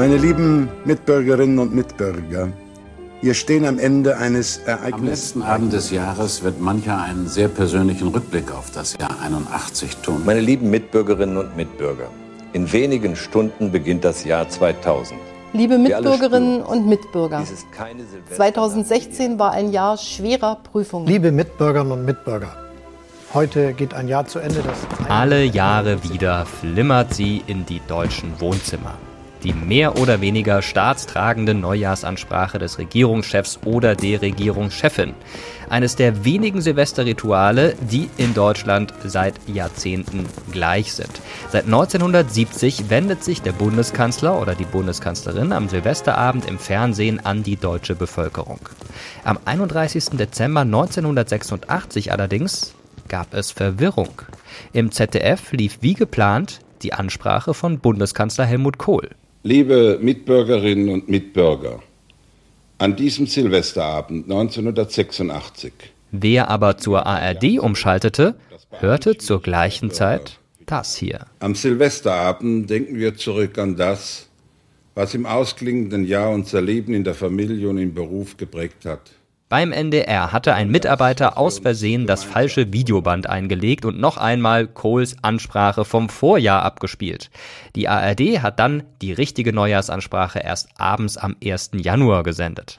Meine lieben Mitbürgerinnen und Mitbürger, wir stehen am Ende eines Ereignisses. Am letzten Abend des Jahres wird mancher einen sehr persönlichen Rückblick auf das Jahr 81 tun. Meine lieben Mitbürgerinnen und Mitbürger, in wenigen Stunden beginnt das Jahr 2000. Liebe Mitbürgerinnen und Mitbürger, 2016 war ein Jahr schwerer Prüfungen. Liebe Mitbürgerinnen und Mitbürger, heute geht ein Jahr zu Ende. Das Alle Jahre wieder flimmert sie in die deutschen Wohnzimmer die mehr oder weniger staatstragende Neujahrsansprache des Regierungschefs oder der Regierungschefin. Eines der wenigen Silvesterrituale, die in Deutschland seit Jahrzehnten gleich sind. Seit 1970 wendet sich der Bundeskanzler oder die Bundeskanzlerin am Silvesterabend im Fernsehen an die deutsche Bevölkerung. Am 31. Dezember 1986 allerdings gab es Verwirrung. Im ZDF lief wie geplant die Ansprache von Bundeskanzler Helmut Kohl. Liebe Mitbürgerinnen und Mitbürger, an diesem Silvesterabend 1986. Wer aber zur ARD umschaltete, hörte zur gleichen Zeit das hier. Am Silvesterabend denken wir zurück an das, was im ausklingenden Jahr unser Leben in der Familie und im Beruf geprägt hat. Beim NDR hatte ein Mitarbeiter aus Versehen das falsche Videoband eingelegt und noch einmal Kohls Ansprache vom Vorjahr abgespielt. Die ARD hat dann die richtige Neujahrsansprache erst abends am 1. Januar gesendet.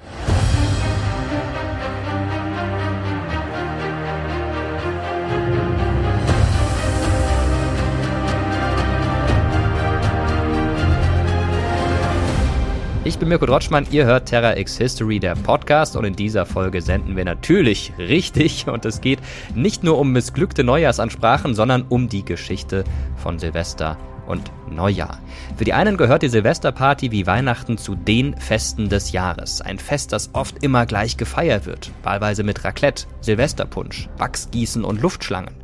Ich bin Mirko Drotschmann, ihr hört Terra X History, der Podcast und in dieser Folge senden wir natürlich richtig und es geht nicht nur um missglückte Neujahrsansprachen, sondern um die Geschichte von Silvester und Neujahr. Für die einen gehört die Silvesterparty wie Weihnachten zu den Festen des Jahres. Ein Fest, das oft immer gleich gefeiert wird, wahlweise mit Raclette, Silvesterpunsch, Wachsgießen und Luftschlangen.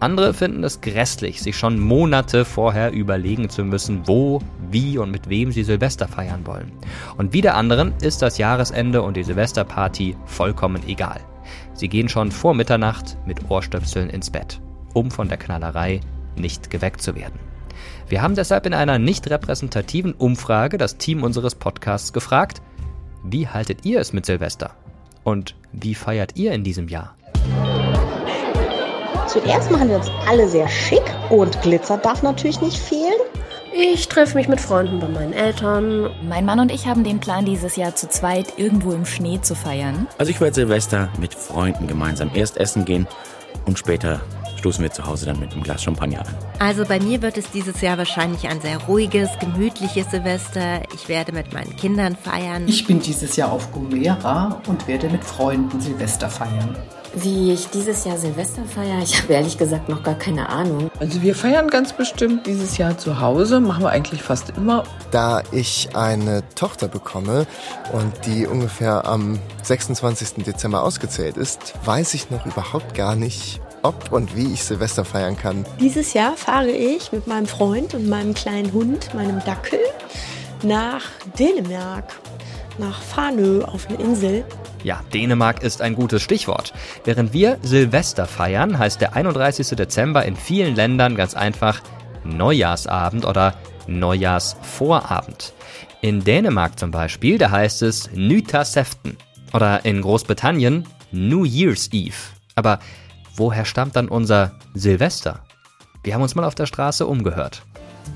Andere finden es grässlich, sich schon Monate vorher überlegen zu müssen, wo, wie und mit wem sie Silvester feiern wollen. Und wieder anderen ist das Jahresende und die Silvesterparty vollkommen egal. Sie gehen schon vor Mitternacht mit Ohrstöpseln ins Bett, um von der Knallerei nicht geweckt zu werden. Wir haben deshalb in einer nicht repräsentativen Umfrage das Team unseres Podcasts gefragt, wie haltet ihr es mit Silvester? Und wie feiert ihr in diesem Jahr? Zuerst machen wir uns alle sehr schick und Glitzer darf natürlich nicht fehlen. Ich treffe mich mit Freunden bei meinen Eltern. Mein Mann und ich haben den Plan, dieses Jahr zu zweit irgendwo im Schnee zu feiern. Also ich werde Silvester mit Freunden gemeinsam erst essen gehen und später stoßen wir zu Hause dann mit einem Glas Champagner an. Also bei mir wird es dieses Jahr wahrscheinlich ein sehr ruhiges, gemütliches Silvester. Ich werde mit meinen Kindern feiern. Ich bin dieses Jahr auf Gomera und werde mit Freunden Silvester feiern. Wie ich dieses Jahr Silvester feiere, ich habe ehrlich gesagt noch gar keine Ahnung. Also wir feiern ganz bestimmt dieses Jahr zu Hause, machen wir eigentlich fast immer. Da ich eine Tochter bekomme und die ungefähr am 26. Dezember ausgezählt ist, weiß ich noch überhaupt gar nicht, ob und wie ich Silvester feiern kann. Dieses Jahr fahre ich mit meinem Freund und meinem kleinen Hund, meinem Dackel, nach Dänemark, nach Fanø auf eine Insel. Ja, Dänemark ist ein gutes Stichwort. Während wir Silvester feiern, heißt der 31. Dezember in vielen Ländern ganz einfach Neujahrsabend oder Neujahrsvorabend. In Dänemark zum Beispiel, da heißt es Nytårsaften. Oder in Großbritannien New Year's Eve. Aber woher stammt dann unser Silvester? Wir haben uns mal auf der Straße umgehört.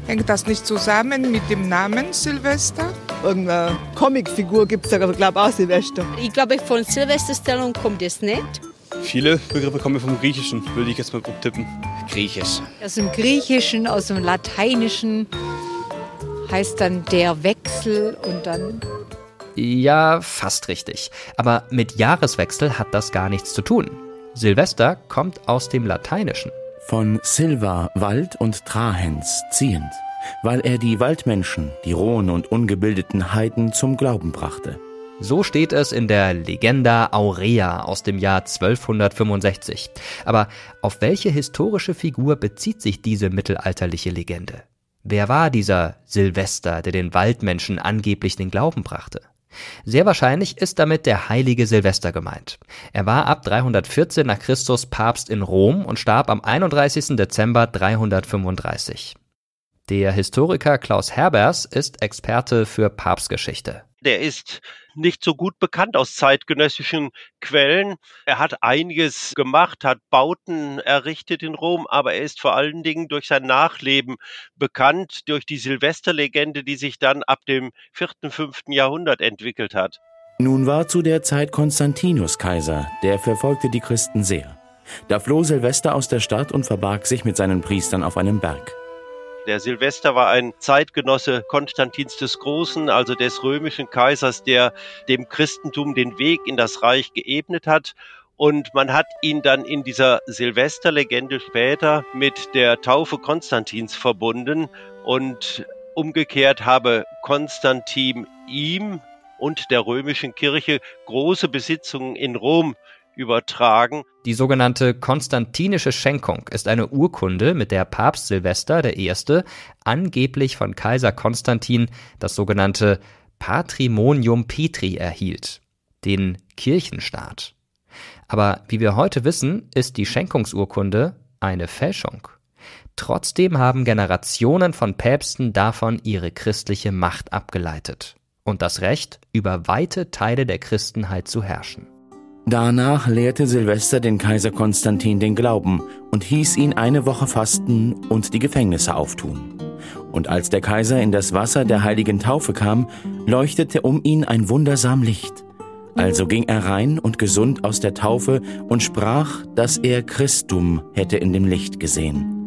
Hängt das nicht zusammen mit dem Namen Silvester? Irgendeine Comicfigur gibt es da, glaube ich, auch Silvester. Ich glaube, von Silvesterstellung kommt es nicht. Viele Begriffe kommen vom Griechischen, würde ich jetzt mal grob tippen. Griechisch. Aus dem Griechischen, aus dem Lateinischen heißt dann der Wechsel und dann ja, fast richtig. Aber mit Jahreswechsel hat das gar nichts zu tun. Silvester kommt aus dem Lateinischen. Von Silva, Wald und Trahens ziehend, weil er die Waldmenschen, die rohen und ungebildeten Heiden zum Glauben brachte. So steht es in der Legenda Aurea aus dem Jahr 1265. Aber auf welche historische Figur bezieht sich diese mittelalterliche Legende? Wer war dieser Silvester, der den Waldmenschen angeblich den Glauben brachte? Sehr wahrscheinlich ist damit der heilige Silvester gemeint. Er war ab 314 nach Christus Papst in Rom und starb am 31. Dezember 335. Der Historiker Klaus Herbers ist Experte für Papstgeschichte. Der ist nicht so gut bekannt aus zeitgenössischen Quellen. Er hat einiges gemacht, hat Bauten errichtet in Rom, aber er ist vor allen Dingen durch sein Nachleben bekannt, durch die Silvesterlegende, die sich dann ab dem vierten, fünften Jahrhundert entwickelt hat. Nun war zu der Zeit Konstantinus Kaiser, der verfolgte die Christen sehr. Da floh Silvester aus der Stadt und verbarg sich mit seinen Priestern auf einem Berg. Der Silvester war ein Zeitgenosse Konstantins des Großen, also des römischen Kaisers, der dem Christentum den Weg in das Reich geebnet hat. Und man hat ihn dann in dieser Silvesterlegende später mit der Taufe Konstantins verbunden. Und umgekehrt habe Konstantin ihm und der römischen Kirche große Besitzungen in Rom übertragen. Die sogenannte Konstantinische Schenkung ist eine Urkunde, mit der Papst Silvester I. angeblich von Kaiser Konstantin das sogenannte Patrimonium Petri erhielt, den Kirchenstaat. Aber wie wir heute wissen, ist die Schenkungsurkunde eine Fälschung. Trotzdem haben Generationen von Päpsten davon ihre christliche Macht abgeleitet und das Recht, über weite Teile der Christenheit zu herrschen. Danach lehrte Silvester den Kaiser Konstantin den Glauben und hieß ihn eine Woche fasten und die Gefängnisse auftun. Und als der Kaiser in das Wasser der heiligen Taufe kam, leuchtete um ihn ein wundersam Licht. Also ging er rein und gesund aus der Taufe und sprach, dass er Christum hätte in dem Licht gesehen.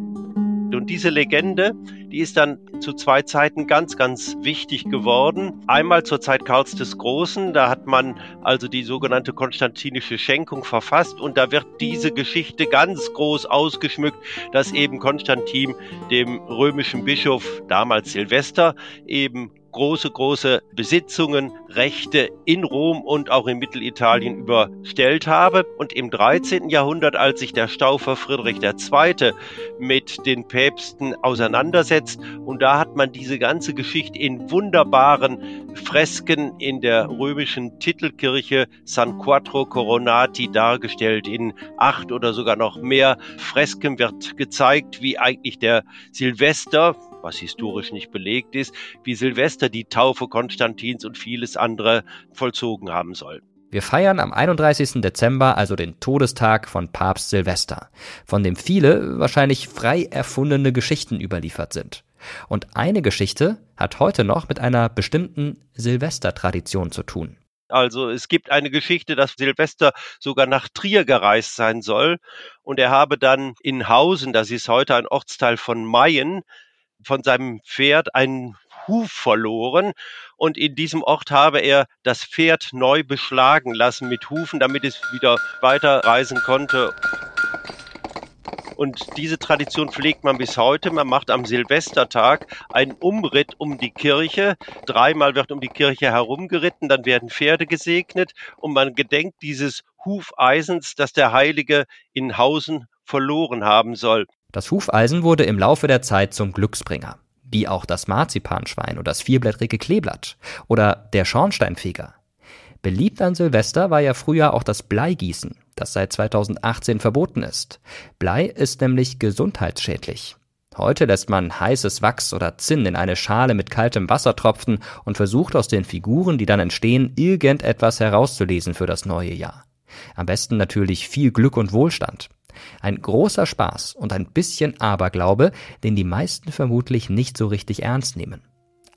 Und diese Legende, die ist dann zu zwei Zeiten ganz, ganz wichtig geworden. Einmal zur Zeit Karls des Großen, da hat man also die sogenannte konstantinische Schenkung verfasst und da wird diese Geschichte ganz groß ausgeschmückt, dass eben Konstantin dem römischen Bischof, damals Silvester, eben große, große Besitzungen, Rechte in Rom und auch in Mittelitalien überstellt habe. Und im 13. Jahrhundert, als sich der Staufer Friedrich II. mit den Päpsten auseinandersetzt, und da hat man diese ganze Geschichte in wunderbaren Fresken in der römischen Titelkirche San Quattro Coronati dargestellt. In acht oder sogar noch mehr Fresken wird gezeigt, wie eigentlich der Silvester, was historisch nicht belegt ist, wie Silvester die Taufe Konstantins und vieles andere vollzogen haben soll. Wir feiern am 31. Dezember also den Todestag von Papst Silvester, von dem viele wahrscheinlich frei erfundene Geschichten überliefert sind. Und eine Geschichte hat heute noch mit einer bestimmten Silvestertradition zu tun. Also es gibt eine Geschichte, dass Silvester sogar nach Trier gereist sein soll und er habe dann in Hausen, das ist heute ein Ortsteil von Mayen, von seinem Pferd einen Huf verloren und in diesem Ort habe er das Pferd neu beschlagen lassen mit Hufen, damit es wieder weiter reisen konnte. Und diese Tradition pflegt man bis heute. Man macht am Silvestertag einen Umritt um die Kirche. Dreimal wird um die Kirche herumgeritten, dann werden Pferde gesegnet und man gedenkt dieses Hufeisens, das der Heilige in Hausen verloren haben soll. Das Hufeisen wurde im Laufe der Zeit zum Glücksbringer, wie auch das Marzipanschwein oder das vierblättrige Kleeblatt oder der Schornsteinfeger. Beliebt an Silvester war ja früher auch das Bleigießen, das seit 2018 verboten ist. Blei ist nämlich gesundheitsschädlich. Heute lässt man heißes Wachs oder Zinn in eine Schale mit kaltem Wasser tropfen und versucht aus den Figuren, die dann entstehen, irgendetwas herauszulesen für das neue Jahr. Am besten natürlich viel Glück und Wohlstand. Ein großer Spaß und ein bisschen Aberglaube, den die meisten vermutlich nicht so richtig ernst nehmen.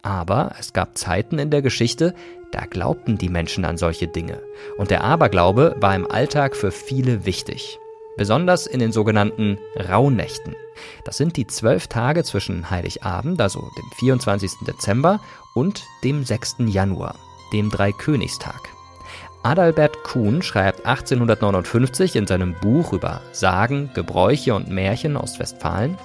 Aber es gab Zeiten in der Geschichte, da glaubten die Menschen an solche Dinge. Und der Aberglaube war im Alltag für viele wichtig. Besonders in den sogenannten Rauhnächten. Das sind die zwölf Tage zwischen Heiligabend, also dem 24. Dezember, und dem 6. Januar, dem Dreikönigstag. Adalbert Kuhn schreibt 1859 in seinem Buch über Sagen, Gebräuche und Märchen aus Westfalen,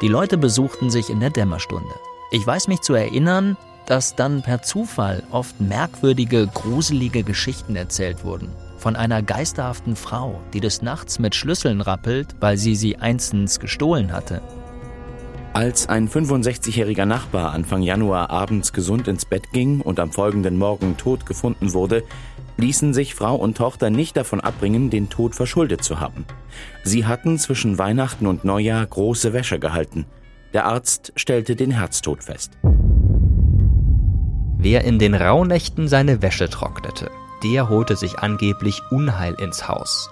Die Leute besuchten sich in der Dämmerstunde. Ich weiß mich zu erinnern, dass dann per Zufall oft merkwürdige, gruselige Geschichten erzählt wurden. Von einer geisterhaften Frau, die des Nachts mit Schlüsseln rappelt, weil sie sie einstens gestohlen hatte. Als ein 65-jähriger Nachbar Anfang Januar abends gesund ins Bett ging und am folgenden Morgen tot gefunden wurde, ließen sich Frau und Tochter nicht davon abbringen, den Tod verschuldet zu haben. Sie hatten zwischen Weihnachten und Neujahr große Wäsche gehalten. Der Arzt stellte den Herztod fest. Wer in den Rauhnächten seine Wäsche trocknete, der holte sich angeblich Unheil ins Haus.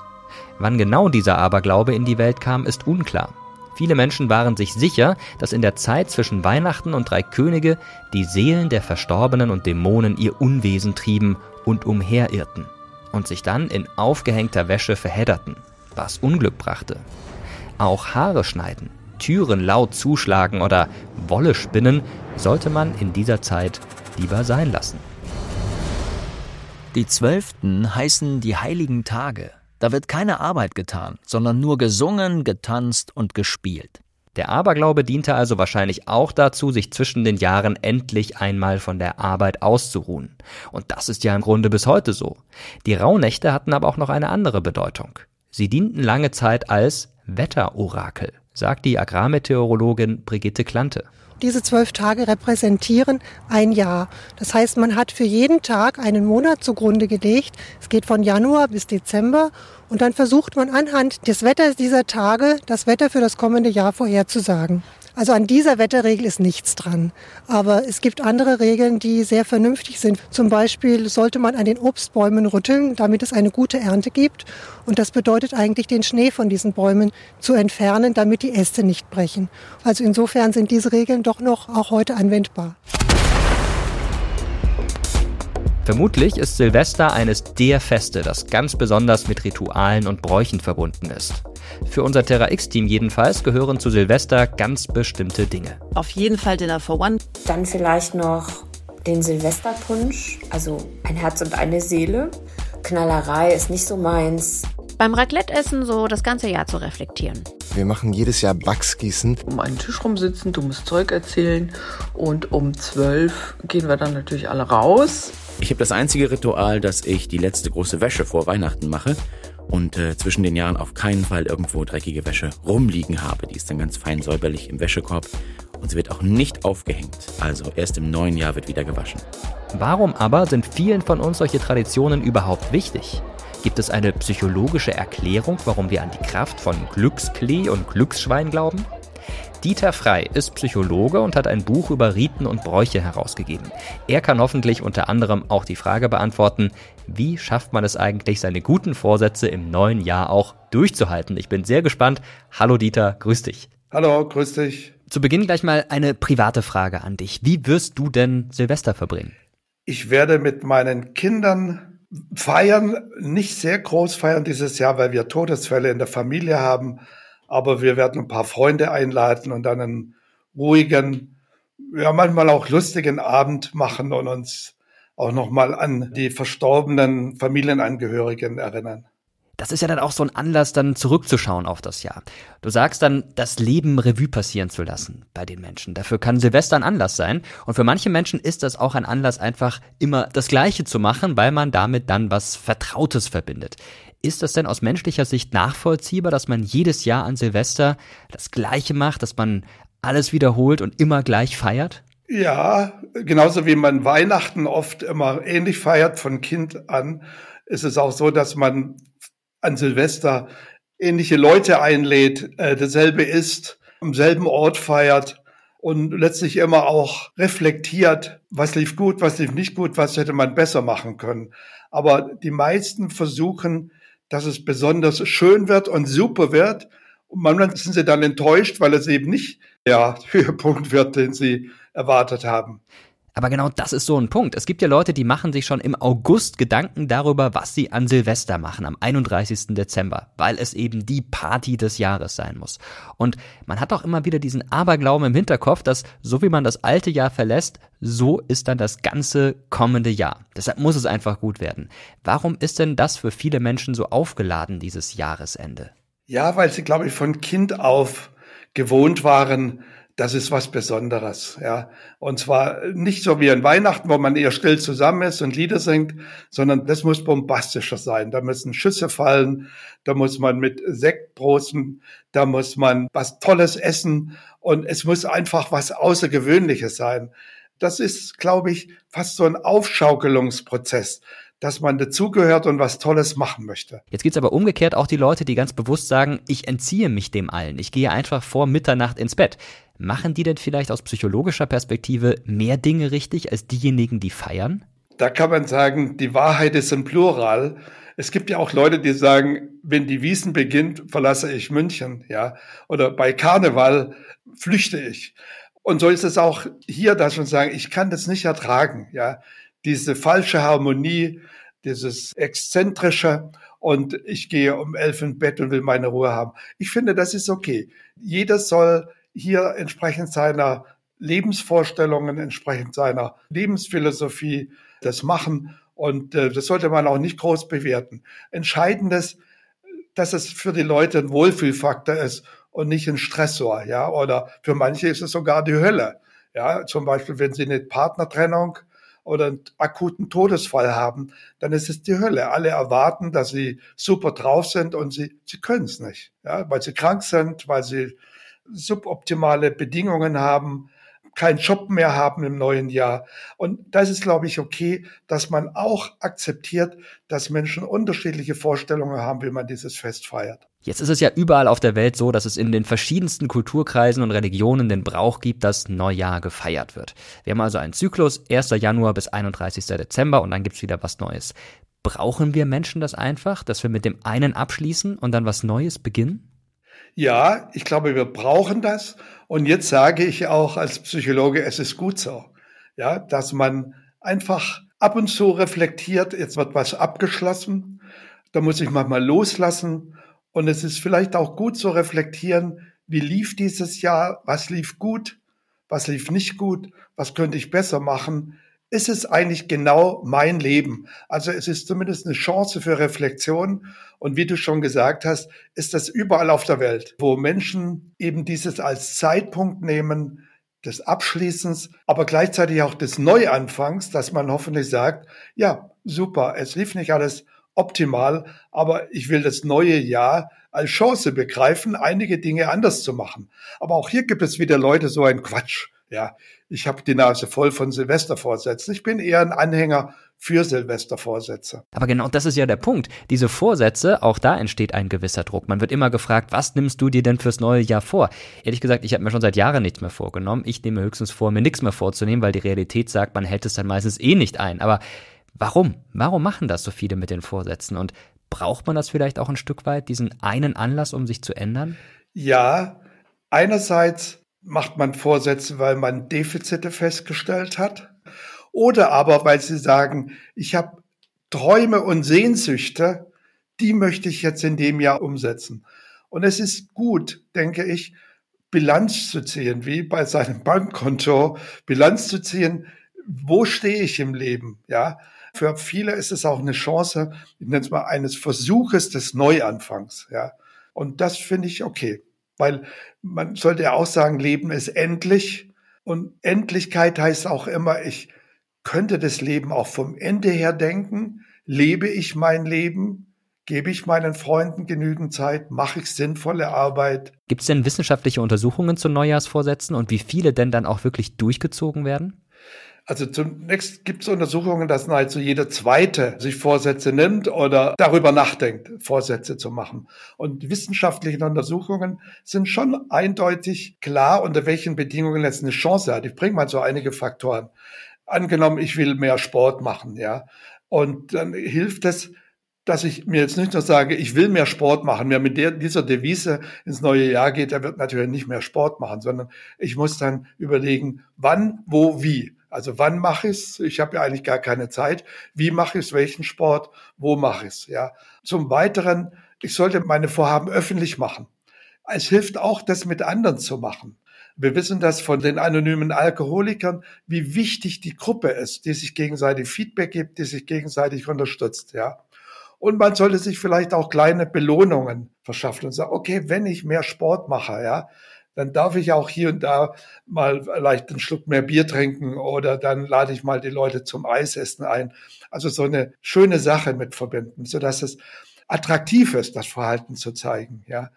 Wann genau dieser Aberglaube in die Welt kam, ist unklar. Viele Menschen waren sich sicher, dass in der Zeit zwischen Weihnachten und Drei Könige die Seelen der Verstorbenen und Dämonen ihr Unwesen trieben und umherirrten und sich dann in aufgehängter Wäsche verhedderten, was Unglück brachte. Auch Haare schneiden, Türen laut zuschlagen oder Wolle spinnen sollte man in dieser Zeit lieber sein lassen. Die Zwölften heißen die heiligen Tage. Da wird keine Arbeit getan, sondern nur gesungen, getanzt und gespielt. Der Aberglaube diente also wahrscheinlich auch dazu, sich zwischen den Jahren endlich einmal von der Arbeit auszuruhen. Und das ist ja im Grunde bis heute so. Die Rauhnächte hatten aber auch noch eine andere Bedeutung. Sie dienten lange Zeit als Wetterorakel, sagt die Agrarmeteorologin Brigitte Klante. Diese zwölf Tage repräsentieren ein Jahr. Das heißt, man hat für jeden Tag einen Monat zugrunde gelegt. Es geht von Januar bis Dezember. Und dann versucht man anhand des Wetters dieser Tage das Wetter für das kommende Jahr vorherzusagen. Also an dieser Wetterregel ist nichts dran. Aber es gibt andere Regeln, die sehr vernünftig sind. Zum Beispiel sollte man an den Obstbäumen rütteln, damit es eine gute Ernte gibt. Und das bedeutet eigentlich, den Schnee von diesen Bäumen zu entfernen, damit die Äste nicht brechen. Also insofern sind diese Regeln doch noch auch heute anwendbar. Vermutlich ist Silvester eines der Feste, das ganz besonders mit Ritualen und Bräuchen verbunden ist. Für unser Terra X-Team jedenfalls gehören zu Silvester ganz bestimmte Dinge. Auf jeden Fall Dinner for One. Dann vielleicht noch den Silvesterpunsch, also ein Herz und eine Seele. Knallerei ist nicht so meins. Beim Raclette-Essen so das ganze Jahr zu reflektieren. Wir machen jedes Jahr Wachsgießen. Um einen Tisch rumsitzen, dummes Zeug erzählen und um zwölf gehen wir dann natürlich alle raus. Ich habe das einzige Ritual, dass ich die letzte große Wäsche vor Weihnachten mache und äh, zwischen den Jahren auf keinen Fall irgendwo dreckige Wäsche rumliegen habe. Die ist dann ganz fein säuberlich im Wäschekorb und sie wird auch nicht aufgehängt. Also erst im neuen Jahr wird wieder gewaschen. Warum aber sind vielen von uns solche Traditionen überhaupt wichtig? Gibt es eine psychologische Erklärung, warum wir an die Kraft von Glücksklee und Glücksschwein glauben? Dieter Frei ist Psychologe und hat ein Buch über Riten und Bräuche herausgegeben. Er kann hoffentlich unter anderem auch die Frage beantworten, wie schafft man es eigentlich, seine guten Vorsätze im neuen Jahr auch durchzuhalten? Ich bin sehr gespannt. Hallo Dieter, grüß dich. Hallo, grüß dich. Zu Beginn gleich mal eine private Frage an dich. Wie wirst du denn Silvester verbringen? Ich werde mit meinen Kindern feiern, nicht sehr groß feiern dieses Jahr, weil wir Todesfälle in der Familie haben aber wir werden ein paar Freunde einladen und dann einen ruhigen, ja manchmal auch lustigen Abend machen und uns auch nochmal an die verstorbenen Familienangehörigen erinnern. Das ist ja dann auch so ein Anlass, dann zurückzuschauen auf das Jahr. Du sagst dann, das Leben Revue passieren zu lassen bei den Menschen. Dafür kann Silvester ein Anlass sein. Und für manche Menschen ist das auch ein Anlass, einfach immer das Gleiche zu machen, weil man damit dann was Vertrautes verbindet. Ist das denn aus menschlicher Sicht nachvollziehbar, dass man jedes Jahr an Silvester das Gleiche macht, dass man alles wiederholt und immer gleich feiert? Ja, genauso wie man Weihnachten oft immer ähnlich feiert von Kind an, ist es auch so, dass man an Silvester ähnliche Leute einlädt, äh, dasselbe isst, am selben Ort feiert und letztlich immer auch reflektiert, was lief gut, was lief nicht gut, was hätte man besser machen können. Aber die meisten versuchen, dass es besonders schön wird und super wird. Und manchmal sind sie dann enttäuscht, weil es eben nicht der Höhepunkt wird, den sie erwartet haben. Aber genau das ist so ein Punkt. Es gibt ja Leute, die machen sich schon im August Gedanken darüber, was sie an Silvester machen, am 31. Dezember, weil es eben die Party des Jahres sein muss. Und man hat auch immer wieder diesen Aberglauben im Hinterkopf, dass so wie man das alte Jahr verlässt, so ist dann das ganze kommende Jahr. Deshalb muss es einfach gut werden. Warum ist denn das für viele Menschen so aufgeladen, dieses Jahresende? Ja, weil sie, glaube ich, von Kind auf gewohnt waren, das ist was Besonderes, ja. Und zwar nicht so wie an Weihnachten, wo man eher still zusammen ist und Lieder singt, sondern das muss bombastischer sein. Da müssen Schüsse fallen, da muss man mit Sekt prosten, da muss man was Tolles essen und es muss einfach was Außergewöhnliches sein. Das ist, glaube ich, fast so ein Aufschaukelungsprozess dass man dazugehört und was Tolles machen möchte. Jetzt gibt's aber umgekehrt auch die Leute, die ganz bewusst sagen, ich entziehe mich dem allen. Ich gehe einfach vor Mitternacht ins Bett. Machen die denn vielleicht aus psychologischer Perspektive mehr Dinge richtig als diejenigen, die feiern? Da kann man sagen, die Wahrheit ist im Plural. Es gibt ja auch Leute, die sagen, wenn die Wiesen beginnt, verlasse ich München, ja. Oder bei Karneval flüchte ich. Und so ist es auch hier, dass man sagen, ich kann das nicht ertragen, ja. Diese falsche Harmonie, dieses exzentrische und ich gehe um elf ins Bett und will meine Ruhe haben. Ich finde, das ist okay. Jeder soll hier entsprechend seiner Lebensvorstellungen, entsprechend seiner Lebensphilosophie das machen. Und äh, das sollte man auch nicht groß bewerten. Entscheidend ist, dass es für die Leute ein Wohlfühlfaktor ist und nicht ein Stressor, ja. Oder für manche ist es sogar die Hölle. Ja, zum Beispiel, wenn sie eine Partnertrennung oder einen akuten Todesfall haben, dann ist es die Hölle. Alle erwarten, dass sie super drauf sind und sie, sie können es nicht, ja, weil sie krank sind, weil sie suboptimale Bedingungen haben keinen Job mehr haben im neuen Jahr. Und das ist, glaube ich, okay, dass man auch akzeptiert, dass Menschen unterschiedliche Vorstellungen haben, wie man dieses Fest feiert. Jetzt ist es ja überall auf der Welt so, dass es in den verschiedensten Kulturkreisen und Religionen den Brauch gibt, dass Neujahr gefeiert wird. Wir haben also einen Zyklus, 1. Januar bis 31. Dezember und dann gibt's wieder was Neues. Brauchen wir Menschen das einfach, dass wir mit dem einen abschließen und dann was Neues beginnen? Ja, ich glaube, wir brauchen das. Und jetzt sage ich auch als Psychologe, es ist gut so. Ja, dass man einfach ab und zu reflektiert, jetzt wird was abgeschlossen, da muss ich manchmal loslassen. Und es ist vielleicht auch gut zu reflektieren, wie lief dieses Jahr, was lief gut, was lief nicht gut, was könnte ich besser machen, ist es eigentlich genau mein Leben. Also es ist zumindest eine Chance für Reflexion. Und wie du schon gesagt hast, ist das überall auf der Welt, wo Menschen eben dieses als Zeitpunkt nehmen, des Abschließens, aber gleichzeitig auch des Neuanfangs, dass man hoffentlich sagt, ja, super, es lief nicht alles optimal, aber ich will das neue Jahr als Chance begreifen, einige Dinge anders zu machen. Aber auch hier gibt es wieder Leute so ein Quatsch. Ja, ich habe die Nase voll von Silvestervorsätzen. Ich bin eher ein Anhänger für Silvestervorsätze. Aber genau das ist ja der Punkt. Diese Vorsätze, auch da entsteht ein gewisser Druck. Man wird immer gefragt, was nimmst du dir denn fürs neue Jahr vor? Ehrlich gesagt, ich habe mir schon seit Jahren nichts mehr vorgenommen. Ich nehme höchstens vor, mir nichts mehr vorzunehmen, weil die Realität sagt, man hält es dann meistens eh nicht ein. Aber warum? Warum machen das so viele mit den Vorsätzen? Und braucht man das vielleicht auch ein Stück weit, diesen einen Anlass, um sich zu ändern? Ja, einerseits macht man Vorsätze, weil man Defizite festgestellt hat oder aber weil sie sagen, ich habe Träume und Sehnsüchte, die möchte ich jetzt in dem Jahr umsetzen. Und es ist gut, denke ich, Bilanz zu ziehen, wie bei seinem Bankkonto, Bilanz zu ziehen, wo stehe ich im Leben, ja. Für viele ist es auch eine Chance, ich nenne es mal eines Versuches des Neuanfangs, ja. Und das finde ich okay. Weil man sollte ja auch sagen, Leben ist endlich. Und Endlichkeit heißt auch immer, ich könnte das Leben auch vom Ende her denken. Lebe ich mein Leben? Gebe ich meinen Freunden genügend Zeit? Mache ich sinnvolle Arbeit? Gibt es denn wissenschaftliche Untersuchungen zu Neujahrsvorsätzen und wie viele denn dann auch wirklich durchgezogen werden? Also zunächst gibt es Untersuchungen, dass nahezu jeder Zweite sich Vorsätze nimmt oder darüber nachdenkt, Vorsätze zu machen. Und die wissenschaftlichen Untersuchungen sind schon eindeutig klar, unter welchen Bedingungen es eine Chance hat. Ich bringe mal so einige Faktoren. Angenommen, ich will mehr Sport machen, ja. Und dann hilft es, dass ich mir jetzt nicht nur sage, ich will mehr Sport machen, wer mit der, dieser Devise ins neue Jahr geht, der wird natürlich nicht mehr Sport machen, sondern ich muss dann überlegen, wann, wo, wie. Also wann mache ich es? Ich habe ja eigentlich gar keine Zeit. Wie mache ich es? Welchen Sport? Wo mache ich es? Ja. Zum Weiteren, ich sollte meine Vorhaben öffentlich machen. Es hilft auch, das mit anderen zu machen. Wir wissen das von den anonymen Alkoholikern, wie wichtig die Gruppe ist, die sich gegenseitig Feedback gibt, die sich gegenseitig unterstützt, ja. Und man sollte sich vielleicht auch kleine Belohnungen verschaffen und sagen, okay, wenn ich mehr Sport mache, ja, dann darf ich auch hier und da mal vielleicht einen Schluck mehr Bier trinken oder dann lade ich mal die Leute zum Eisessen ein. Also so eine schöne Sache mit verbinden, so dass es attraktiv ist, das Verhalten zu zeigen, ja.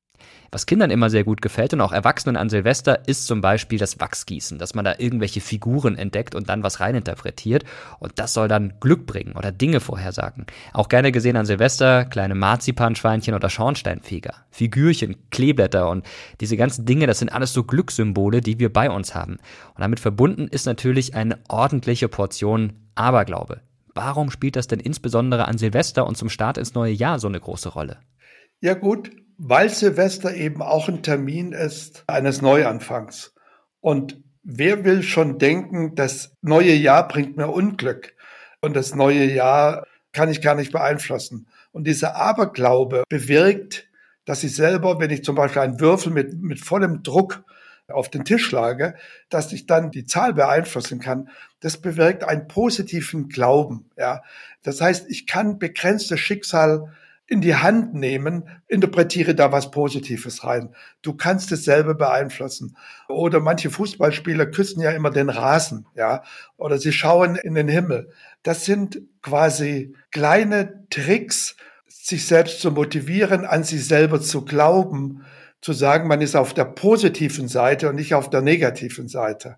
Was Kindern immer sehr gut gefällt und auch Erwachsenen an Silvester ist zum Beispiel das Wachsgießen, dass man da irgendwelche Figuren entdeckt und dann was reininterpretiert und das soll dann Glück bringen oder Dinge vorhersagen. Auch gerne gesehen an Silvester kleine Marzipanschweinchen oder Schornsteinfeger, Figürchen, Kleeblätter und diese ganzen Dinge, das sind alles so Glückssymbole, die wir bei uns haben. Und damit verbunden ist natürlich eine ordentliche Portion Aberglaube. Warum spielt das denn insbesondere an Silvester und zum Start ins neue Jahr so eine große Rolle? Ja gut, weil Silvester eben auch ein Termin ist eines Neuanfangs. Und wer will schon denken, das neue Jahr bringt mir Unglück und das neue Jahr kann ich gar nicht beeinflussen. Und dieser Aberglaube bewirkt, dass ich selber, wenn ich zum Beispiel einen Würfel mit, mit vollem Druck auf den Tisch schlage, dass ich dann die Zahl beeinflussen kann. Das bewirkt einen positiven Glauben. Ja, das heißt, ich kann begrenztes Schicksal in die Hand nehmen, interpretiere da was Positives rein. Du kannst es selber beeinflussen. Oder manche Fußballspieler küssen ja immer den Rasen, ja, oder sie schauen in den Himmel. Das sind quasi kleine Tricks, sich selbst zu motivieren, an sich selber zu glauben, zu sagen, man ist auf der positiven Seite und nicht auf der negativen Seite.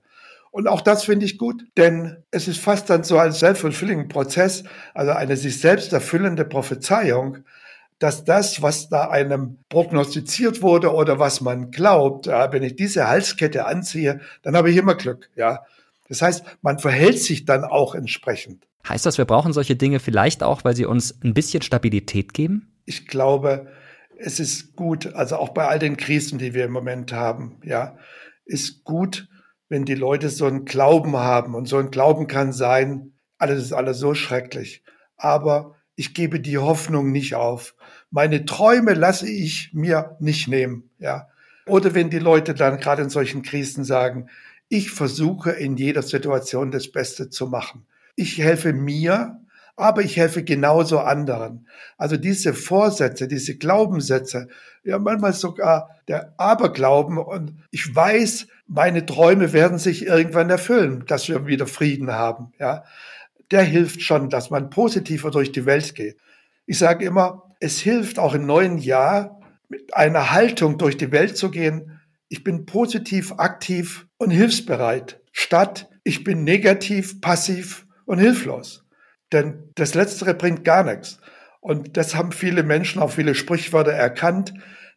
Und auch das finde ich gut, denn es ist fast dann so ein self-fulfilling Prozess, also eine sich selbst erfüllende Prophezeiung, dass das, was da einem prognostiziert wurde oder was man glaubt, ja, wenn ich diese Halskette anziehe, dann habe ich immer Glück, ja. Das heißt, man verhält sich dann auch entsprechend. Heißt das, wir brauchen solche Dinge vielleicht auch, weil sie uns ein bisschen Stabilität geben? Ich glaube, es ist gut, also auch bei all den Krisen, die wir im Moment haben, ja, ist gut, wenn die Leute so einen Glauben haben. Und so ein Glauben kann sein, alles ist alles so schrecklich. Aber ich gebe die Hoffnung nicht auf. Meine Träume lasse ich mir nicht nehmen, ja. Oder wenn die Leute dann gerade in solchen Krisen sagen, ich versuche in jeder Situation das Beste zu machen. Ich helfe mir, aber ich helfe genauso anderen. Also diese Vorsätze, diese Glaubenssätze, ja manchmal sogar der Aberglauben und ich weiß, meine Träume werden sich irgendwann erfüllen, dass wir wieder Frieden haben, ja. Der hilft schon, dass man positiver durch die Welt geht. Ich sage immer, es hilft auch im neuen Jahr mit einer Haltung durch die Welt zu gehen. Ich bin positiv, aktiv und hilfsbereit, statt ich bin negativ, passiv und hilflos. Denn das Letztere bringt gar nichts. Und das haben viele Menschen, auch viele Sprichwörter erkannt,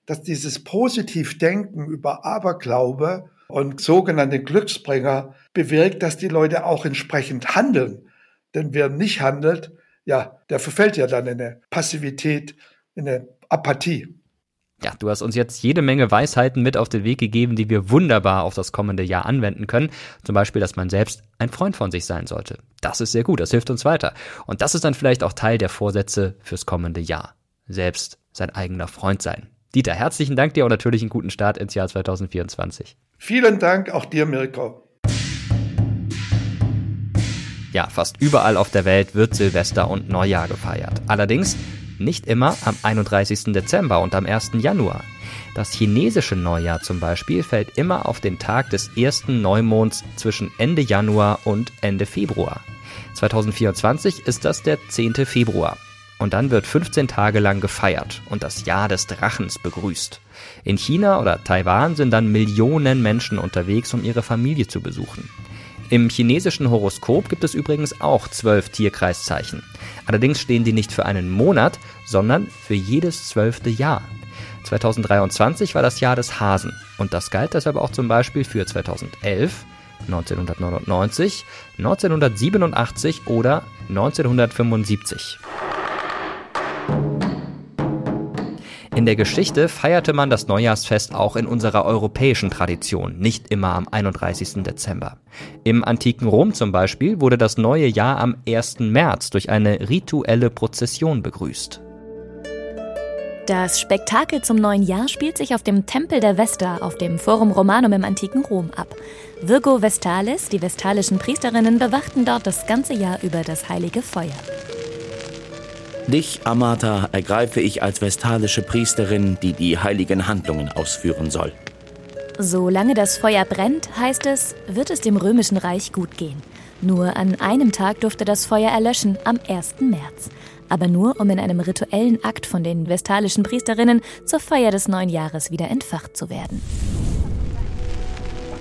dass dieses Positivdenken über Aberglaube und sogenannte Glücksbringer bewirkt, dass die Leute auch entsprechend handeln. Denn wer nicht handelt, ja, der verfällt ja dann in eine Passivität, in eine Apathie. Ja, du hast uns jetzt jede Menge Weisheiten mit auf den Weg gegeben, die wir wunderbar auf das kommende Jahr anwenden können. Zum Beispiel, dass man selbst ein Freund von sich sein sollte. Das ist sehr gut, das hilft uns weiter. Und das ist dann vielleicht auch Teil der Vorsätze fürs kommende Jahr. Selbst sein eigener Freund sein. Dieter, herzlichen Dank dir und natürlich einen guten Start ins Jahr 2024. Vielen Dank auch dir, Mirko. Ja, fast überall auf der Welt wird Silvester und Neujahr gefeiert. Allerdings nicht immer am 31. Dezember und am 1. Januar. Das chinesische Neujahr zum Beispiel fällt immer auf den Tag des ersten Neumonds zwischen Ende Januar und Ende Februar. 2024 ist das der 10. Februar. Und dann wird 15 Tage lang gefeiert und das Jahr des Drachens begrüßt. In China oder Taiwan sind dann Millionen Menschen unterwegs, um ihre Familie zu besuchen. Im chinesischen Horoskop gibt es übrigens auch zwölf Tierkreiszeichen. Allerdings stehen die nicht für einen Monat, sondern für jedes zwölfte Jahr. 2023 war das Jahr des Hasen und das galt deshalb auch zum Beispiel für 2011, 1999, 1987 oder 1975. In der Geschichte feierte man das Neujahrsfest auch in unserer europäischen Tradition, nicht immer am 31. Dezember. Im antiken Rom zum Beispiel wurde das neue Jahr am 1. März durch eine rituelle Prozession begrüßt. Das Spektakel zum neuen Jahr spielt sich auf dem Tempel der Vesta auf dem Forum Romanum im antiken Rom ab. Virgo Vestalis, die vestalischen Priesterinnen, bewachten dort das ganze Jahr über das heilige Feuer. Dich, Amata, ergreife ich als vestalische Priesterin, die die heiligen Handlungen ausführen soll. Solange das Feuer brennt, heißt es, wird es dem römischen Reich gut gehen. Nur an einem Tag durfte das Feuer erlöschen, am 1. März. Aber nur, um in einem rituellen Akt von den vestalischen Priesterinnen zur Feier des neuen Jahres wieder entfacht zu werden.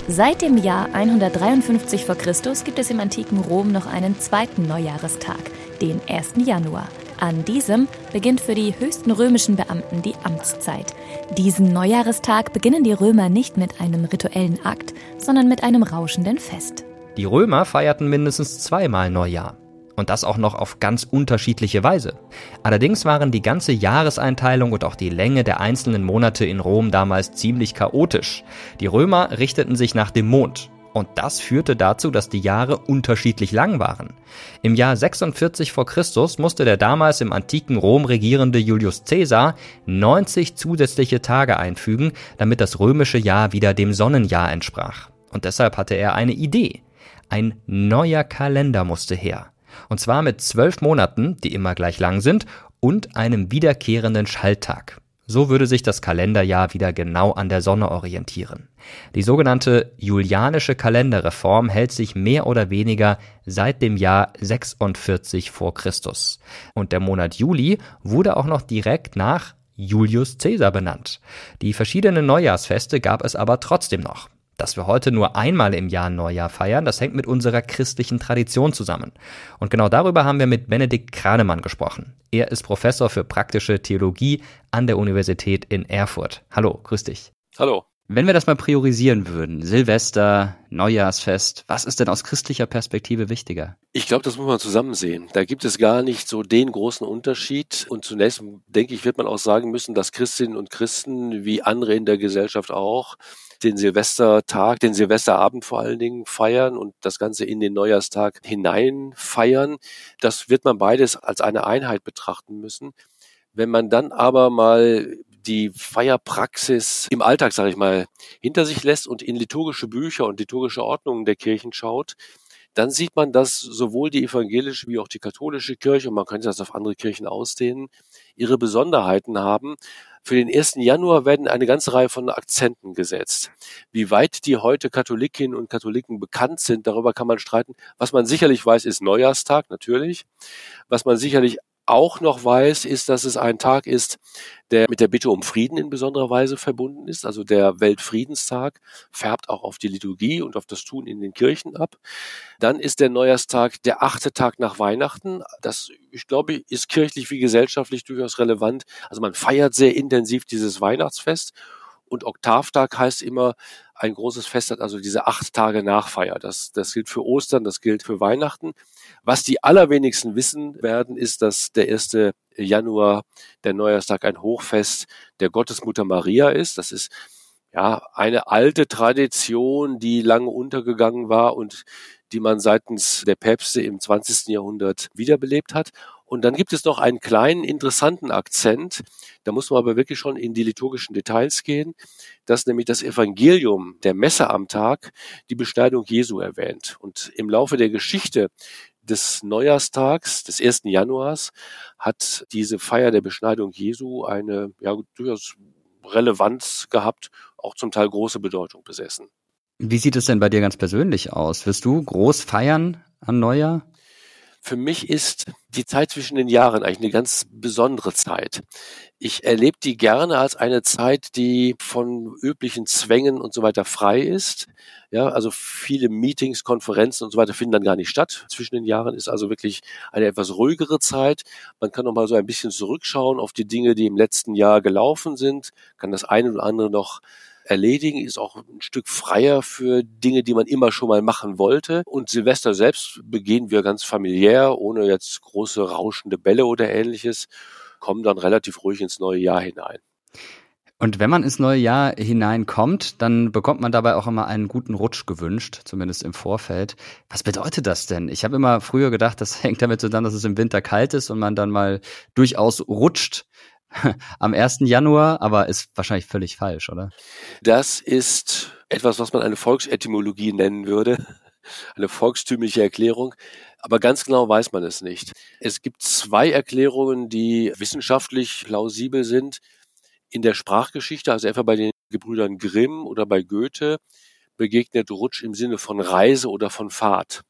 Seit dem Jahr 153 v. Chr. gibt es im antiken Rom noch einen zweiten Neujahrestag, den 1. Januar. An diesem beginnt für die höchsten römischen Beamten die Amtszeit. Diesen Neujahrestag beginnen die Römer nicht mit einem rituellen Akt, sondern mit einem rauschenden Fest. Die Römer feierten mindestens zweimal Neujahr. Und das auch noch auf ganz unterschiedliche Weise. Allerdings waren die ganze Jahreseinteilung und auch die Länge der einzelnen Monate in Rom damals ziemlich chaotisch. Die Römer richteten sich nach dem Mond. Und das führte dazu, dass die Jahre unterschiedlich lang waren. Im Jahr 46 vor Christus musste der damals im antiken Rom regierende Julius Caesar 90 zusätzliche Tage einfügen, damit das römische Jahr wieder dem Sonnenjahr entsprach. Und deshalb hatte er eine Idee. Ein neuer Kalender musste her. Und zwar mit zwölf Monaten, die immer gleich lang sind, und einem wiederkehrenden Schalttag. So würde sich das Kalenderjahr wieder genau an der Sonne orientieren. Die sogenannte julianische Kalenderreform hält sich mehr oder weniger seit dem Jahr 46 vor Christus. Und der Monat Juli wurde auch noch direkt nach Julius Caesar benannt. Die verschiedenen Neujahrsfeste gab es aber trotzdem noch. Dass wir heute nur einmal im Jahr Neujahr feiern, das hängt mit unserer christlichen Tradition zusammen. Und genau darüber haben wir mit Benedikt Kranemann gesprochen. Er ist Professor für praktische Theologie an der Universität in Erfurt. Hallo, grüß dich. Hallo. Wenn wir das mal priorisieren würden, Silvester, Neujahrsfest, was ist denn aus christlicher Perspektive wichtiger? Ich glaube, das muss man zusammen sehen. Da gibt es gar nicht so den großen Unterschied. Und zunächst, denke ich, wird man auch sagen müssen, dass Christinnen und Christen, wie andere in der Gesellschaft auch, den Silvestertag, den Silvesterabend vor allen Dingen feiern und das Ganze in den Neujahrstag hinein feiern. Das wird man beides als eine Einheit betrachten müssen. Wenn man dann aber mal die Feierpraxis im Alltag, sage ich mal, hinter sich lässt und in liturgische Bücher und liturgische Ordnungen der Kirchen schaut, dann sieht man, dass sowohl die evangelische wie auch die katholische Kirche, und man könnte das auf andere Kirchen ausdehnen, ihre Besonderheiten haben. Für den 1. Januar werden eine ganze Reihe von Akzenten gesetzt. Wie weit die heute Katholikinnen und Katholiken bekannt sind, darüber kann man streiten. Was man sicherlich weiß, ist Neujahrstag, natürlich. Was man sicherlich auch noch weiß, ist, dass es ein Tag ist, der mit der Bitte um Frieden in besonderer Weise verbunden ist. Also der Weltfriedenstag färbt auch auf die Liturgie und auf das Tun in den Kirchen ab. Dann ist der Neujahrstag der achte Tag nach Weihnachten. Das, ich glaube, ist kirchlich wie gesellschaftlich durchaus relevant. Also man feiert sehr intensiv dieses Weihnachtsfest und Oktavtag heißt immer, ein großes Fest hat, also diese acht Tage Nachfeier. Das, das gilt für Ostern, das gilt für Weihnachten. Was die allerwenigsten wissen werden, ist, dass der 1. Januar, der Neujahrstag, ein Hochfest der Gottesmutter Maria ist. Das ist ja eine alte Tradition, die lange untergegangen war und die man seitens der Päpste im 20. Jahrhundert wiederbelebt hat. Und dann gibt es noch einen kleinen interessanten Akzent, da muss man aber wirklich schon in die liturgischen Details gehen, dass nämlich das Evangelium der Messe am Tag die Beschneidung Jesu erwähnt. Und im Laufe der Geschichte des Neujahrstags, des 1. Januars, hat diese Feier der Beschneidung Jesu eine ja, durchaus Relevanz gehabt, auch zum Teil große Bedeutung besessen. Wie sieht es denn bei dir ganz persönlich aus? Wirst du groß feiern an Neujahr? Für mich ist die Zeit zwischen den Jahren eigentlich eine ganz besondere Zeit. Ich erlebe die gerne als eine Zeit, die von üblichen Zwängen und so weiter frei ist. Ja, also viele Meetings, Konferenzen und so weiter finden dann gar nicht statt. Zwischen den Jahren ist also wirklich eine etwas ruhigere Zeit. Man kann noch mal so ein bisschen zurückschauen auf die Dinge, die im letzten Jahr gelaufen sind, kann das eine oder andere noch erledigen, ist auch ein Stück freier für Dinge, die man immer schon mal machen wollte. Und Silvester selbst begehen wir ganz familiär, ohne jetzt große rauschende Bälle oder ähnliches, kommen dann relativ ruhig ins neue Jahr hinein. Und wenn man ins neue Jahr hineinkommt, dann bekommt man dabei auch immer einen guten Rutsch gewünscht, zumindest im Vorfeld. Was bedeutet das denn? Ich habe immer früher gedacht, das hängt damit zusammen, dass es im Winter kalt ist und man dann mal durchaus rutscht. am 1. Januar, aber ist wahrscheinlich völlig falsch, oder? Das ist etwas, was man eine Volksetymologie nennen würde. Eine volkstümliche Erklärung. Aber ganz genau weiß man es nicht. Es gibt zwei Erklärungen, die wissenschaftlich plausibel sind. In der Sprachgeschichte, also etwa bei den Gebrüdern Grimm oder bei Goethe, begegnet Rutsch im Sinne von Reise oder von Fahrt.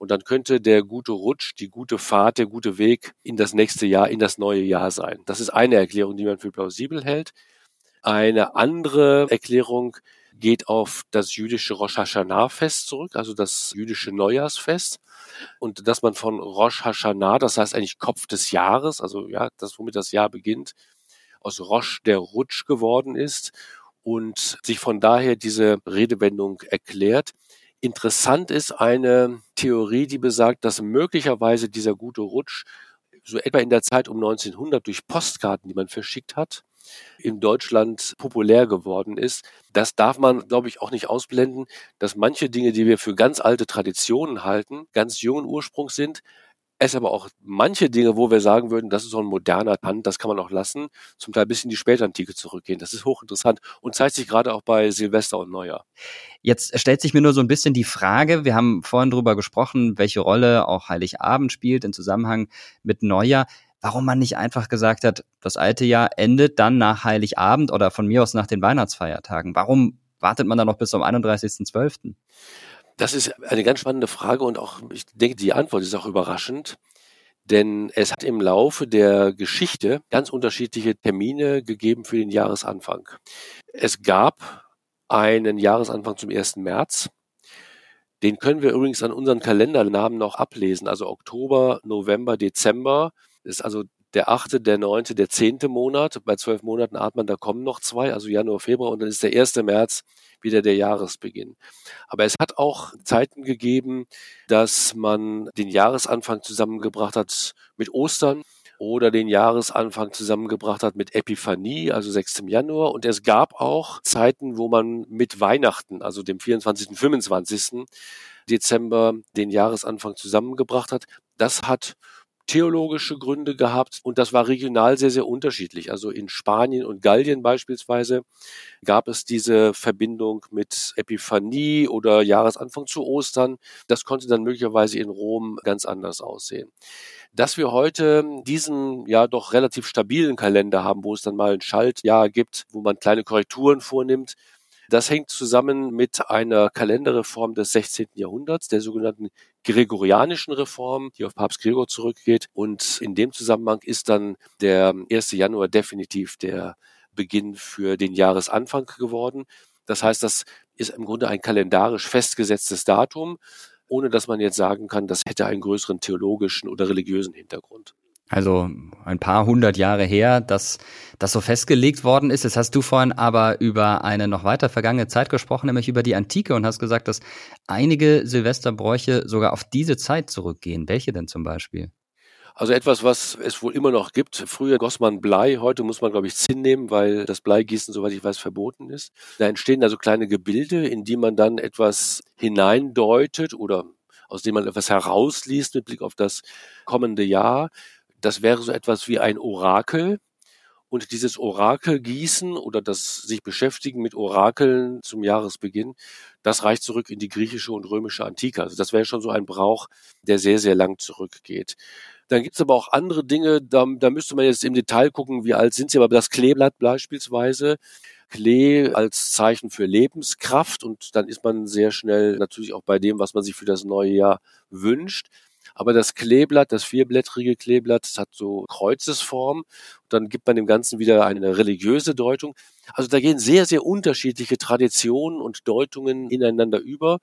Und dann könnte der gute Rutsch, die gute Fahrt, der gute Weg in das nächste Jahr, in das neue Jahr sein. Das ist eine Erklärung, die man für plausibel hält. Eine andere Erklärung geht auf das jüdische Rosh Hashanah-Fest zurück, also das jüdische Neujahrsfest. Und dass man von Rosh Hashanah, das heißt eigentlich Kopf des Jahres, also ja, das, womit das Jahr beginnt, aus Rosh der Rutsch geworden ist und sich von daher diese Redewendung erklärt. Interessant ist eine Theorie, die besagt, dass möglicherweise dieser gute Rutsch so etwa in der Zeit um 1900 durch Postkarten, die man verschickt hat, in Deutschland populär geworden ist. Das darf man, glaube ich, auch nicht ausblenden, dass manche Dinge, die wir für ganz alte Traditionen halten, ganz jungen Ursprungs sind, es aber auch manche Dinge, wo wir sagen würden, das ist so ein moderner Tand, das kann man auch lassen, zum Teil bis in die Spätantike zurückgehen. Das ist hochinteressant und zeigt sich gerade auch bei Silvester und Neujahr. Jetzt stellt sich mir nur so ein bisschen die Frage, wir haben vorhin drüber gesprochen, welche Rolle auch Heiligabend spielt im Zusammenhang mit Neujahr. Warum man nicht einfach gesagt hat, das alte Jahr endet dann nach Heiligabend oder von mir aus nach den Weihnachtsfeiertagen. Warum wartet man dann noch bis zum 31.12.? Das ist eine ganz spannende Frage und auch, ich denke, die Antwort ist auch überraschend. Denn es hat im Laufe der Geschichte ganz unterschiedliche Termine gegeben für den Jahresanfang. Es gab einen Jahresanfang zum 1. März. Den können wir übrigens an unseren Kalendernamen noch ablesen. Also Oktober, November, Dezember. Das ist also der achte, der neunte, der zehnte Monat. Bei zwölf Monaten atmen, da kommen noch zwei, also Januar, Februar und dann ist der erste März wieder der Jahresbeginn. Aber es hat auch Zeiten gegeben, dass man den Jahresanfang zusammengebracht hat mit Ostern oder den Jahresanfang zusammengebracht hat mit Epiphanie, also 6. Januar. Und es gab auch Zeiten, wo man mit Weihnachten, also dem 24., 25. Dezember, den Jahresanfang zusammengebracht hat. Das hat theologische Gründe gehabt und das war regional sehr, sehr unterschiedlich. Also in Spanien und Gallien beispielsweise gab es diese Verbindung mit Epiphanie oder Jahresanfang zu Ostern. Das konnte dann möglicherweise in Rom ganz anders aussehen. Dass wir heute diesen ja doch relativ stabilen Kalender haben, wo es dann mal ein Schaltjahr gibt, wo man kleine Korrekturen vornimmt, das hängt zusammen mit einer Kalenderreform des 16. Jahrhunderts, der sogenannten Gregorianischen Reform, die auf Papst Gregor zurückgeht. Und in dem Zusammenhang ist dann der 1. Januar definitiv der Beginn für den Jahresanfang geworden. Das heißt, das ist im Grunde ein kalendarisch festgesetztes Datum, ohne dass man jetzt sagen kann, das hätte einen größeren theologischen oder religiösen Hintergrund. Also ein paar hundert Jahre her, dass das so festgelegt worden ist. Jetzt hast du vorhin aber über eine noch weiter vergangene Zeit gesprochen, nämlich über die Antike und hast gesagt, dass einige Silvesterbräuche sogar auf diese Zeit zurückgehen. Welche denn zum Beispiel? Also etwas, was es wohl immer noch gibt. Früher goss man Blei, heute muss man, glaube ich, Zinn nehmen, weil das Bleigießen, soweit ich weiß, verboten ist. Da entstehen also kleine Gebilde, in die man dann etwas hineindeutet oder aus dem man etwas herausliest mit Blick auf das kommende Jahr. Das wäre so etwas wie ein Orakel. Und dieses Orakel gießen oder das sich beschäftigen mit Orakeln zum Jahresbeginn, das reicht zurück in die griechische und römische Antike. Also das wäre schon so ein Brauch, der sehr, sehr lang zurückgeht. Dann gibt's aber auch andere Dinge, da, da müsste man jetzt im Detail gucken, wie alt sind sie, aber das Kleeblatt beispielsweise, Klee als Zeichen für Lebenskraft und dann ist man sehr schnell natürlich auch bei dem, was man sich für das neue Jahr wünscht. Aber das Kleeblatt, das vierblättrige Kleeblatt, das hat so Kreuzesform. Dann gibt man dem Ganzen wieder eine religiöse Deutung. Also da gehen sehr, sehr unterschiedliche Traditionen und Deutungen ineinander über.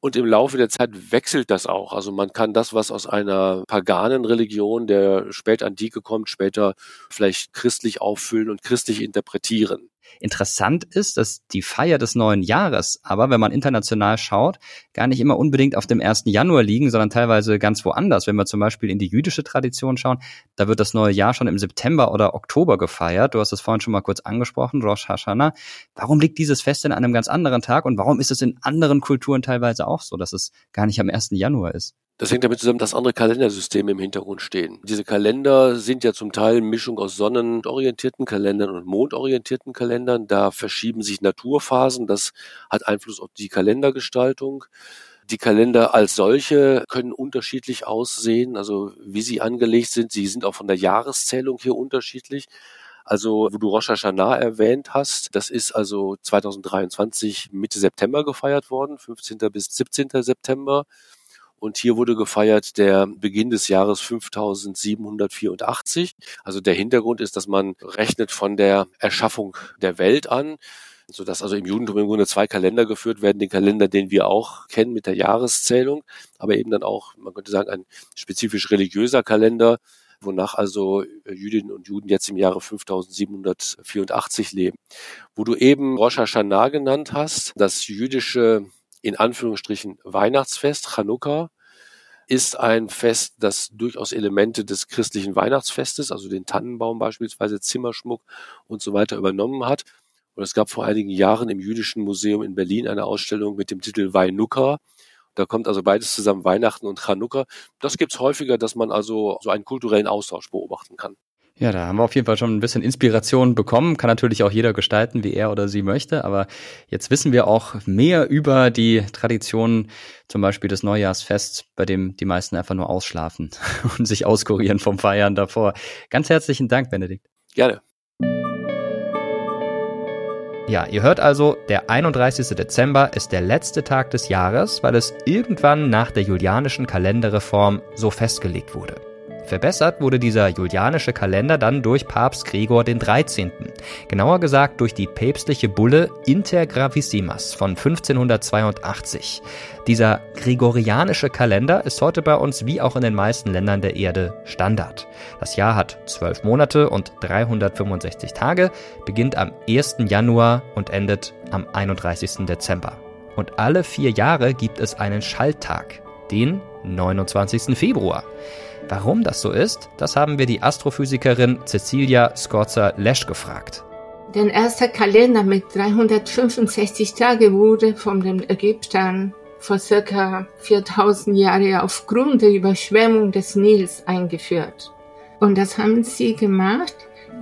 Und im Laufe der Zeit wechselt das auch. Also man kann das, was aus einer paganen Religion der Spätantike kommt, später vielleicht christlich auffüllen und christlich interpretieren. Interessant ist, dass die Feier des neuen Jahres aber, wenn man international schaut, gar nicht immer unbedingt auf dem 1. Januar liegen, sondern teilweise ganz woanders. Wenn wir zum Beispiel in die jüdische Tradition schauen, da wird das neue Jahr schon im September oder Oktober gefeiert. Du hast es vorhin schon mal kurz angesprochen, Rosh Hashanah. Warum liegt dieses Fest in einem ganz anderen Tag und warum ist es in anderen Kulturen teilweise auch so, dass es gar nicht am 1. Januar ist? Das hängt damit zusammen, dass andere Kalendersysteme im Hintergrund stehen. Diese Kalender sind ja zum Teil Mischung aus sonnenorientierten Kalendern und mondorientierten Kalendern. Da verschieben sich Naturphasen. Das hat Einfluss auf die Kalendergestaltung. Die Kalender als solche können unterschiedlich aussehen, also wie sie angelegt sind. Sie sind auch von der Jahreszählung hier unterschiedlich. Also, wo du Rosh Hashanah erwähnt hast, das ist also 2023 Mitte September gefeiert worden, 15. bis 17. September. Und hier wurde gefeiert der Beginn des Jahres 5784. Also der Hintergrund ist, dass man rechnet von der Erschaffung der Welt an sodass also im Judentum im Grunde zwei Kalender geführt werden, den Kalender, den wir auch kennen mit der Jahreszählung, aber eben dann auch, man könnte sagen, ein spezifisch religiöser Kalender, wonach also Jüdinnen und Juden jetzt im Jahre 5784 leben. Wo du eben Rosh Hashanah genannt hast, das jüdische, in Anführungsstrichen, Weihnachtsfest, Chanukka, ist ein Fest, das durchaus Elemente des christlichen Weihnachtsfestes, also den Tannenbaum beispielsweise, Zimmerschmuck und so weiter übernommen hat. Und es gab vor einigen Jahren im Jüdischen Museum in Berlin eine Ausstellung mit dem Titel Weinukka. Da kommt also beides zusammen, Weihnachten und Chanukka. Das gibt's häufiger, dass man also so einen kulturellen Austausch beobachten kann. Ja, da haben wir auf jeden Fall schon ein bisschen Inspiration bekommen. Kann natürlich auch jeder gestalten, wie er oder sie möchte. Aber jetzt wissen wir auch mehr über die Traditionen, zum Beispiel des Neujahrsfests, bei dem die meisten einfach nur ausschlafen und sich auskurieren vom Feiern davor. Ganz herzlichen Dank, Benedikt. Gerne. Ja, ihr hört also, der 31. Dezember ist der letzte Tag des Jahres, weil es irgendwann nach der julianischen Kalenderreform so festgelegt wurde. Verbessert wurde dieser julianische Kalender dann durch Papst Gregor XIII. Genauer gesagt durch die päpstliche Bulle Inter Gravissimas von 1582. Dieser gregorianische Kalender ist heute bei uns wie auch in den meisten Ländern der Erde Standard. Das Jahr hat zwölf Monate und 365 Tage, beginnt am 1. Januar und endet am 31. Dezember. Und alle vier Jahre gibt es einen Schalttag, den 29. Februar. Warum das so ist, das haben wir die Astrophysikerin Cecilia Scorza-Lesch gefragt. Der erste Kalender mit 365 Tagen wurde von den Ägyptern vor circa 4000 Jahren aufgrund der Überschwemmung des Nils eingeführt. Und das haben sie gemacht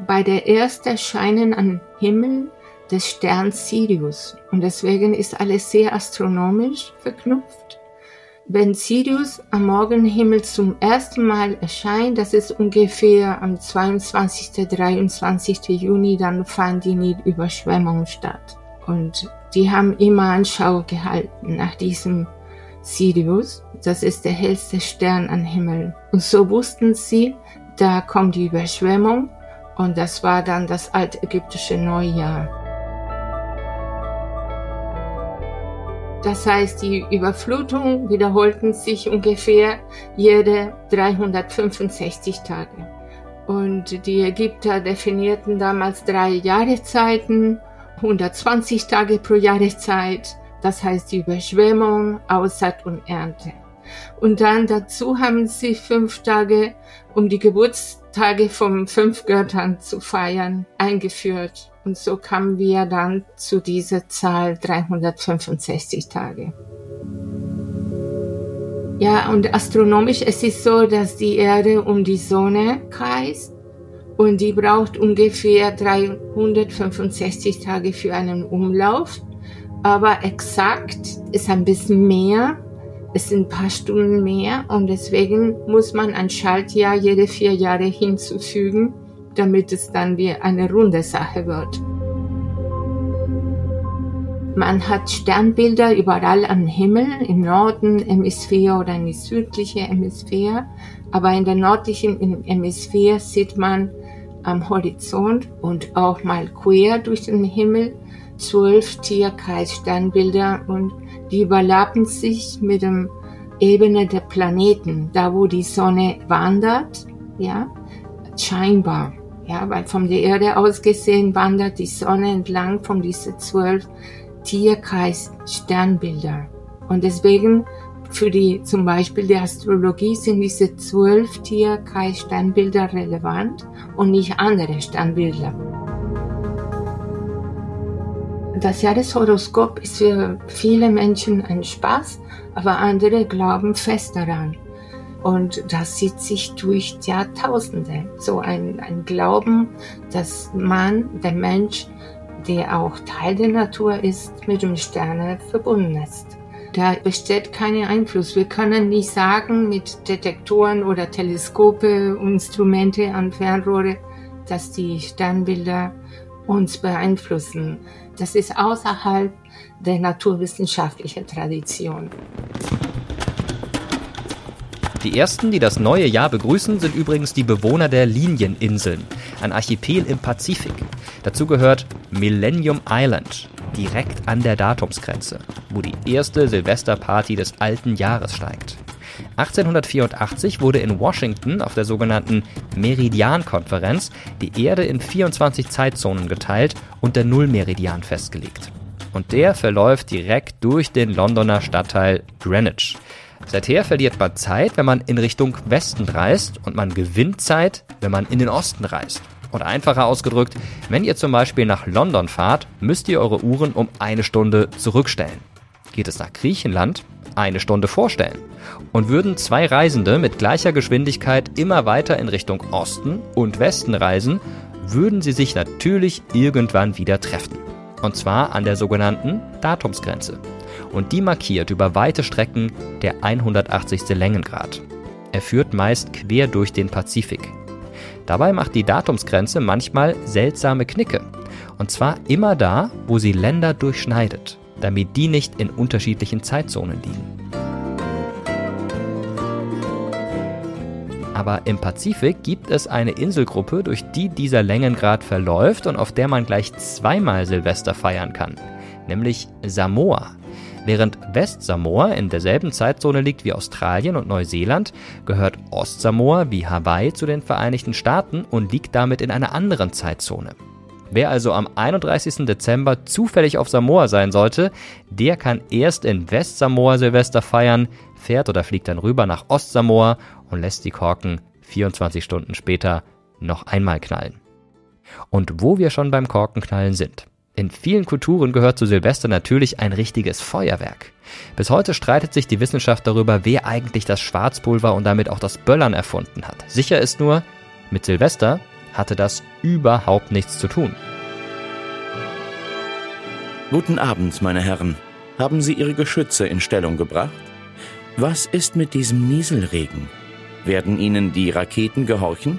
bei der ersten Erscheinen am Himmel des Sterns Sirius. Und deswegen ist alles sehr astronomisch verknüpft. Wenn Sirius am Morgenhimmel zum ersten Mal erscheint, das ist ungefähr am 22. 23. Juni, dann fand die Nilüberschwemmung statt. Und die haben immer Anschau gehalten nach diesem Sirius. Das ist der hellste Stern am Himmel. Und so wussten sie, da kommt die Überschwemmung. Und das war dann das altägyptische Neujahr. Das heißt, die Überflutungen wiederholten sich ungefähr jede 365 Tage. Und die Ägypter definierten damals drei Jahreszeiten, 120 Tage pro Jahreszeit, das heißt die Überschwemmung, Aussaat und Ernte. Und dann dazu haben sie fünf Tage, um die Geburtstage von fünf Göttern zu feiern, eingeführt. Und so kamen wir dann zu dieser Zahl 365 Tage. Ja, und astronomisch es ist so, dass die Erde um die Sonne kreist und die braucht ungefähr 365 Tage für einen Umlauf. Aber exakt ist ein bisschen mehr. Es sind ein paar Stunden mehr und deswegen muss man ein Schaltjahr jede vier Jahre hinzufügen damit es dann wie eine runde Sache wird. Man hat Sternbilder überall am Himmel, im Norden Hemisphäre oder in die südliche Hemisphäre, aber in der nördlichen Hemisphäre sieht man am Horizont und auch mal quer durch den Himmel zwölf Tierkreis-Sternbilder und die überlappen sich mit dem Ebene der Planeten, da wo die Sonne wandert, ja, scheinbar. Ja, weil von der Erde aus gesehen wandert die Sonne entlang von diesen zwölf Tierkreis Sternbilder. Und deswegen für die, zum Beispiel die Astrologie sind diese zwölf Tierkreis Sternbilder relevant und nicht andere Sternbilder. Das Jahreshoroskop ist für viele Menschen ein Spaß, aber andere glauben fest daran. Und das zieht sich durch Jahrtausende. So ein, ein Glauben, dass man, der Mensch, der auch Teil der Natur ist, mit dem Sterne verbunden ist. Da besteht kein Einfluss. Wir können nicht sagen mit Detektoren oder Teleskope, Instrumente an Fernrohre, dass die Sternbilder uns beeinflussen. Das ist außerhalb der naturwissenschaftlichen Tradition. Die ersten, die das neue Jahr begrüßen, sind übrigens die Bewohner der Linieninseln, ein Archipel im Pazifik. Dazu gehört Millennium Island, direkt an der Datumsgrenze, wo die erste Silvesterparty des alten Jahres steigt. 1884 wurde in Washington auf der sogenannten Meridian-Konferenz die Erde in 24 Zeitzonen geteilt und der Nullmeridian festgelegt. Und der verläuft direkt durch den Londoner Stadtteil Greenwich. Seither verliert man Zeit, wenn man in Richtung Westen reist und man gewinnt Zeit, wenn man in den Osten reist. Oder einfacher ausgedrückt, wenn ihr zum Beispiel nach London fahrt, müsst ihr eure Uhren um eine Stunde zurückstellen. Geht es nach Griechenland, eine Stunde vorstellen. Und würden zwei Reisende mit gleicher Geschwindigkeit immer weiter in Richtung Osten und Westen reisen, würden sie sich natürlich irgendwann wieder treffen. Und zwar an der sogenannten Datumsgrenze. Und die markiert über weite Strecken der 180. Längengrad. Er führt meist quer durch den Pazifik. Dabei macht die Datumsgrenze manchmal seltsame Knicke. Und zwar immer da, wo sie Länder durchschneidet, damit die nicht in unterschiedlichen Zeitzonen liegen. Aber im Pazifik gibt es eine Inselgruppe, durch die dieser Längengrad verläuft und auf der man gleich zweimal Silvester feiern kann, nämlich Samoa. Während Westsamoa in derselben Zeitzone liegt wie Australien und Neuseeland, gehört Ostsamoa wie Hawaii zu den Vereinigten Staaten und liegt damit in einer anderen Zeitzone. Wer also am 31. Dezember zufällig auf Samoa sein sollte, der kann erst in Westsamoa Silvester feiern, fährt oder fliegt dann rüber nach Ostsamoa und lässt die Korken 24 Stunden später noch einmal knallen. Und wo wir schon beim Korkenknallen sind. In vielen Kulturen gehört zu Silvester natürlich ein richtiges Feuerwerk. Bis heute streitet sich die Wissenschaft darüber, wer eigentlich das Schwarzpulver und damit auch das Böllern erfunden hat. Sicher ist nur, mit Silvester hatte das überhaupt nichts zu tun. Guten Abend, meine Herren. Haben Sie Ihre Geschütze in Stellung gebracht? Was ist mit diesem Nieselregen? Werden Ihnen die Raketen gehorchen?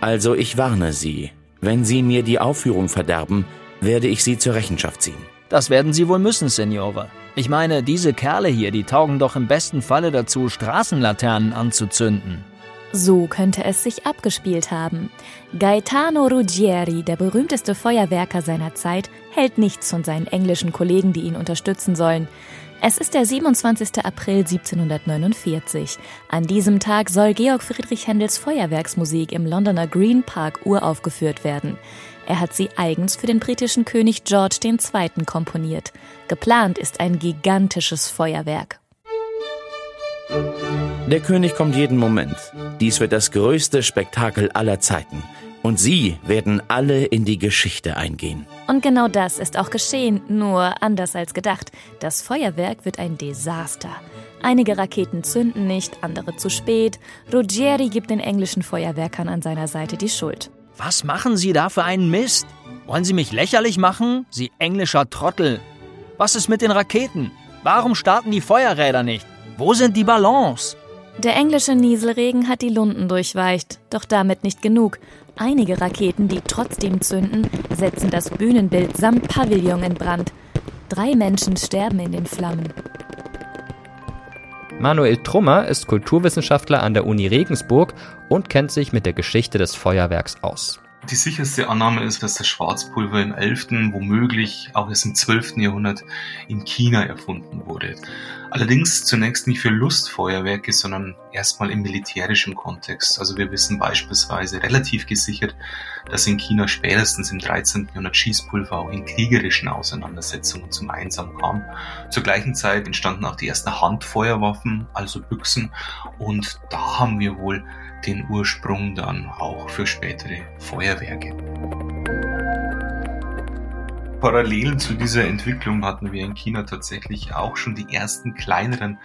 Also ich warne Sie, wenn Sie mir die Aufführung verderben, werde ich Sie zur Rechenschaft ziehen. Das werden Sie wohl müssen, Signore. Ich meine, diese Kerle hier, die taugen doch im besten Falle dazu, Straßenlaternen anzuzünden. So könnte es sich abgespielt haben. Gaetano Ruggieri, der berühmteste Feuerwerker seiner Zeit, hält nichts von seinen englischen Kollegen, die ihn unterstützen sollen. Es ist der 27. April 1749. An diesem Tag soll Georg Friedrich Händels Feuerwerksmusik im Londoner Green Park uraufgeführt werden. Er hat sie eigens für den britischen König George II. komponiert. Geplant ist ein gigantisches Feuerwerk. Der König kommt jeden Moment. Dies wird das größte Spektakel aller Zeiten. Und Sie werden alle in die Geschichte eingehen. Und genau das ist auch geschehen, nur anders als gedacht. Das Feuerwerk wird ein Desaster. Einige Raketen zünden nicht, andere zu spät. Ruggieri gibt den englischen Feuerwerkern an seiner Seite die Schuld. Was machen Sie da für einen Mist? Wollen Sie mich lächerlich machen? Sie englischer Trottel. Was ist mit den Raketen? Warum starten die Feuerräder nicht? Wo sind die Ballons? Der englische Nieselregen hat die Lunden durchweicht, doch damit nicht genug. Einige Raketen, die trotzdem zünden, setzen das Bühnenbild samt Pavillon in Brand. Drei Menschen sterben in den Flammen. Manuel Trummer ist Kulturwissenschaftler an der Uni Regensburg und kennt sich mit der Geschichte des Feuerwerks aus. Die sicherste Annahme ist, dass das Schwarzpulver im 11., womöglich auch erst im 12. Jahrhundert in China erfunden wurde. Allerdings zunächst nicht für Lustfeuerwerke, sondern erstmal im militärischen Kontext. Also wir wissen beispielsweise relativ gesichert, dass in China spätestens im 13. Jahrhundert Schießpulver auch in kriegerischen Auseinandersetzungen zum Einsam kam. Zur gleichen Zeit entstanden auch die ersten Handfeuerwaffen, also Büchsen. Und da haben wir wohl den Ursprung dann auch für spätere Feuerwerke. Parallel zu dieser Entwicklung hatten wir in China tatsächlich auch schon die ersten kleineren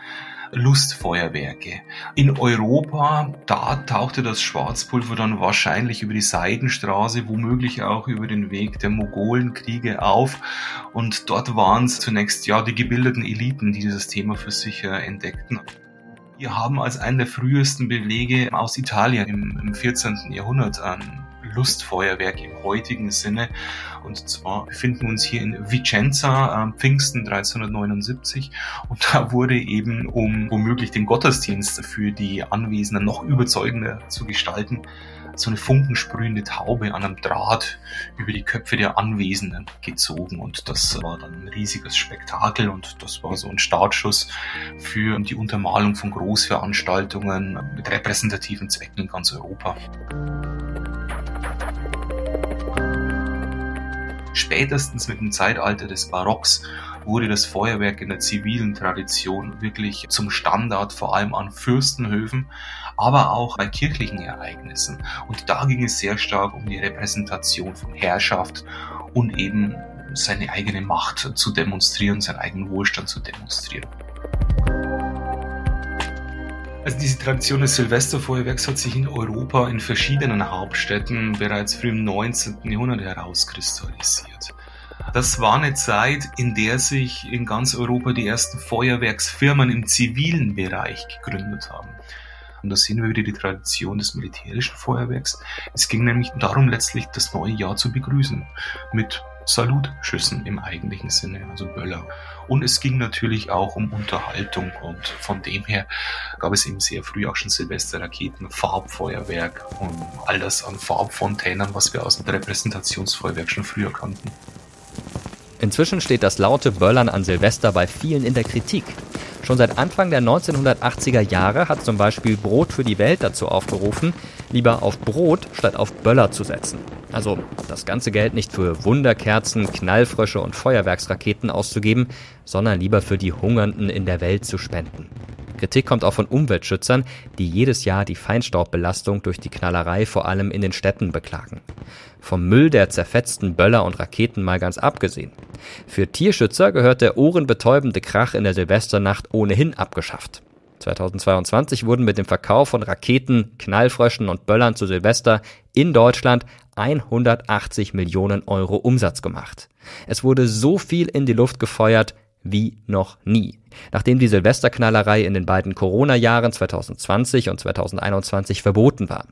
Lustfeuerwerke. In Europa, da tauchte das Schwarzpulver dann wahrscheinlich über die Seidenstraße, womöglich auch über den Weg der Mogolenkriege auf. Und dort waren es zunächst ja die gebildeten Eliten, die dieses Thema für sich entdeckten. Wir haben als einen der frühesten Belege aus Italien im, im 14. Jahrhundert an Lustfeuerwerk im heutigen Sinne. Und zwar befinden wir uns hier in Vicenza, äh, Pfingsten 1379. Und da wurde eben, um womöglich den Gottesdienst für die Anwesenden noch überzeugender zu gestalten, so eine funkensprühende Taube an einem Draht über die Köpfe der Anwesenden gezogen. Und das war dann ein riesiges Spektakel und das war so ein Startschuss für die Untermalung von Großveranstaltungen mit repräsentativen Zwecken in ganz Europa. Spätestens mit dem Zeitalter des Barocks wurde das Feuerwerk in der zivilen Tradition wirklich zum Standard, vor allem an Fürstenhöfen, aber auch bei kirchlichen Ereignissen. Und da ging es sehr stark um die Repräsentation von Herrschaft und eben seine eigene Macht zu demonstrieren, seinen eigenen Wohlstand zu demonstrieren. Also diese Tradition des Silvesterfeuerwerks hat sich in Europa in verschiedenen Hauptstädten bereits früh im 19. Jahrhundert herauskristallisiert. Das war eine Zeit, in der sich in ganz Europa die ersten Feuerwerksfirmen im zivilen Bereich gegründet haben. Und da sehen wir wieder die Tradition des militärischen Feuerwerks. Es ging nämlich darum, letztlich das neue Jahr zu begrüßen. Mit Salutschüssen im eigentlichen Sinne, also Böller. Und es ging natürlich auch um Unterhaltung und von dem her gab es eben sehr früh auch schon Silvesterraketen, Farbfeuerwerk und all das an Farbfontänen, was wir aus dem Repräsentationsfeuerwerk schon früher kannten. Inzwischen steht das laute Böllern an Silvester bei vielen in der Kritik. Schon seit Anfang der 1980er Jahre hat zum Beispiel Brot für die Welt dazu aufgerufen, lieber auf Brot statt auf Böller zu setzen. Also das ganze Geld nicht für Wunderkerzen, Knallfrösche und Feuerwerksraketen auszugeben, sondern lieber für die Hungernden in der Welt zu spenden. Kritik kommt auch von Umweltschützern, die jedes Jahr die Feinstaubbelastung durch die Knallerei vor allem in den Städten beklagen. Vom Müll der zerfetzten Böller und Raketen mal ganz abgesehen. Für Tierschützer gehört der ohrenbetäubende Krach in der Silvesternacht ohnehin abgeschafft. 2022 wurden mit dem Verkauf von Raketen, Knallfröschen und Böllern zu Silvester in Deutschland 180 Millionen Euro Umsatz gemacht. Es wurde so viel in die Luft gefeuert wie noch nie. Nachdem die Silvesterknallerei in den beiden Corona-Jahren 2020 und 2021 verboten war.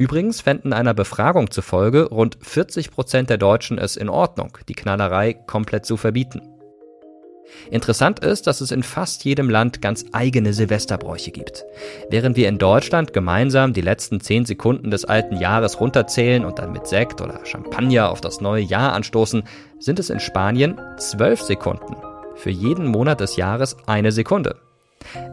Übrigens fänden einer Befragung zufolge rund 40 Prozent der Deutschen es in Ordnung, die Knallerei komplett zu verbieten. Interessant ist, dass es in fast jedem Land ganz eigene Silvesterbräuche gibt. Während wir in Deutschland gemeinsam die letzten 10 Sekunden des alten Jahres runterzählen und dann mit Sekt oder Champagner auf das neue Jahr anstoßen, sind es in Spanien 12 Sekunden. Für jeden Monat des Jahres eine Sekunde.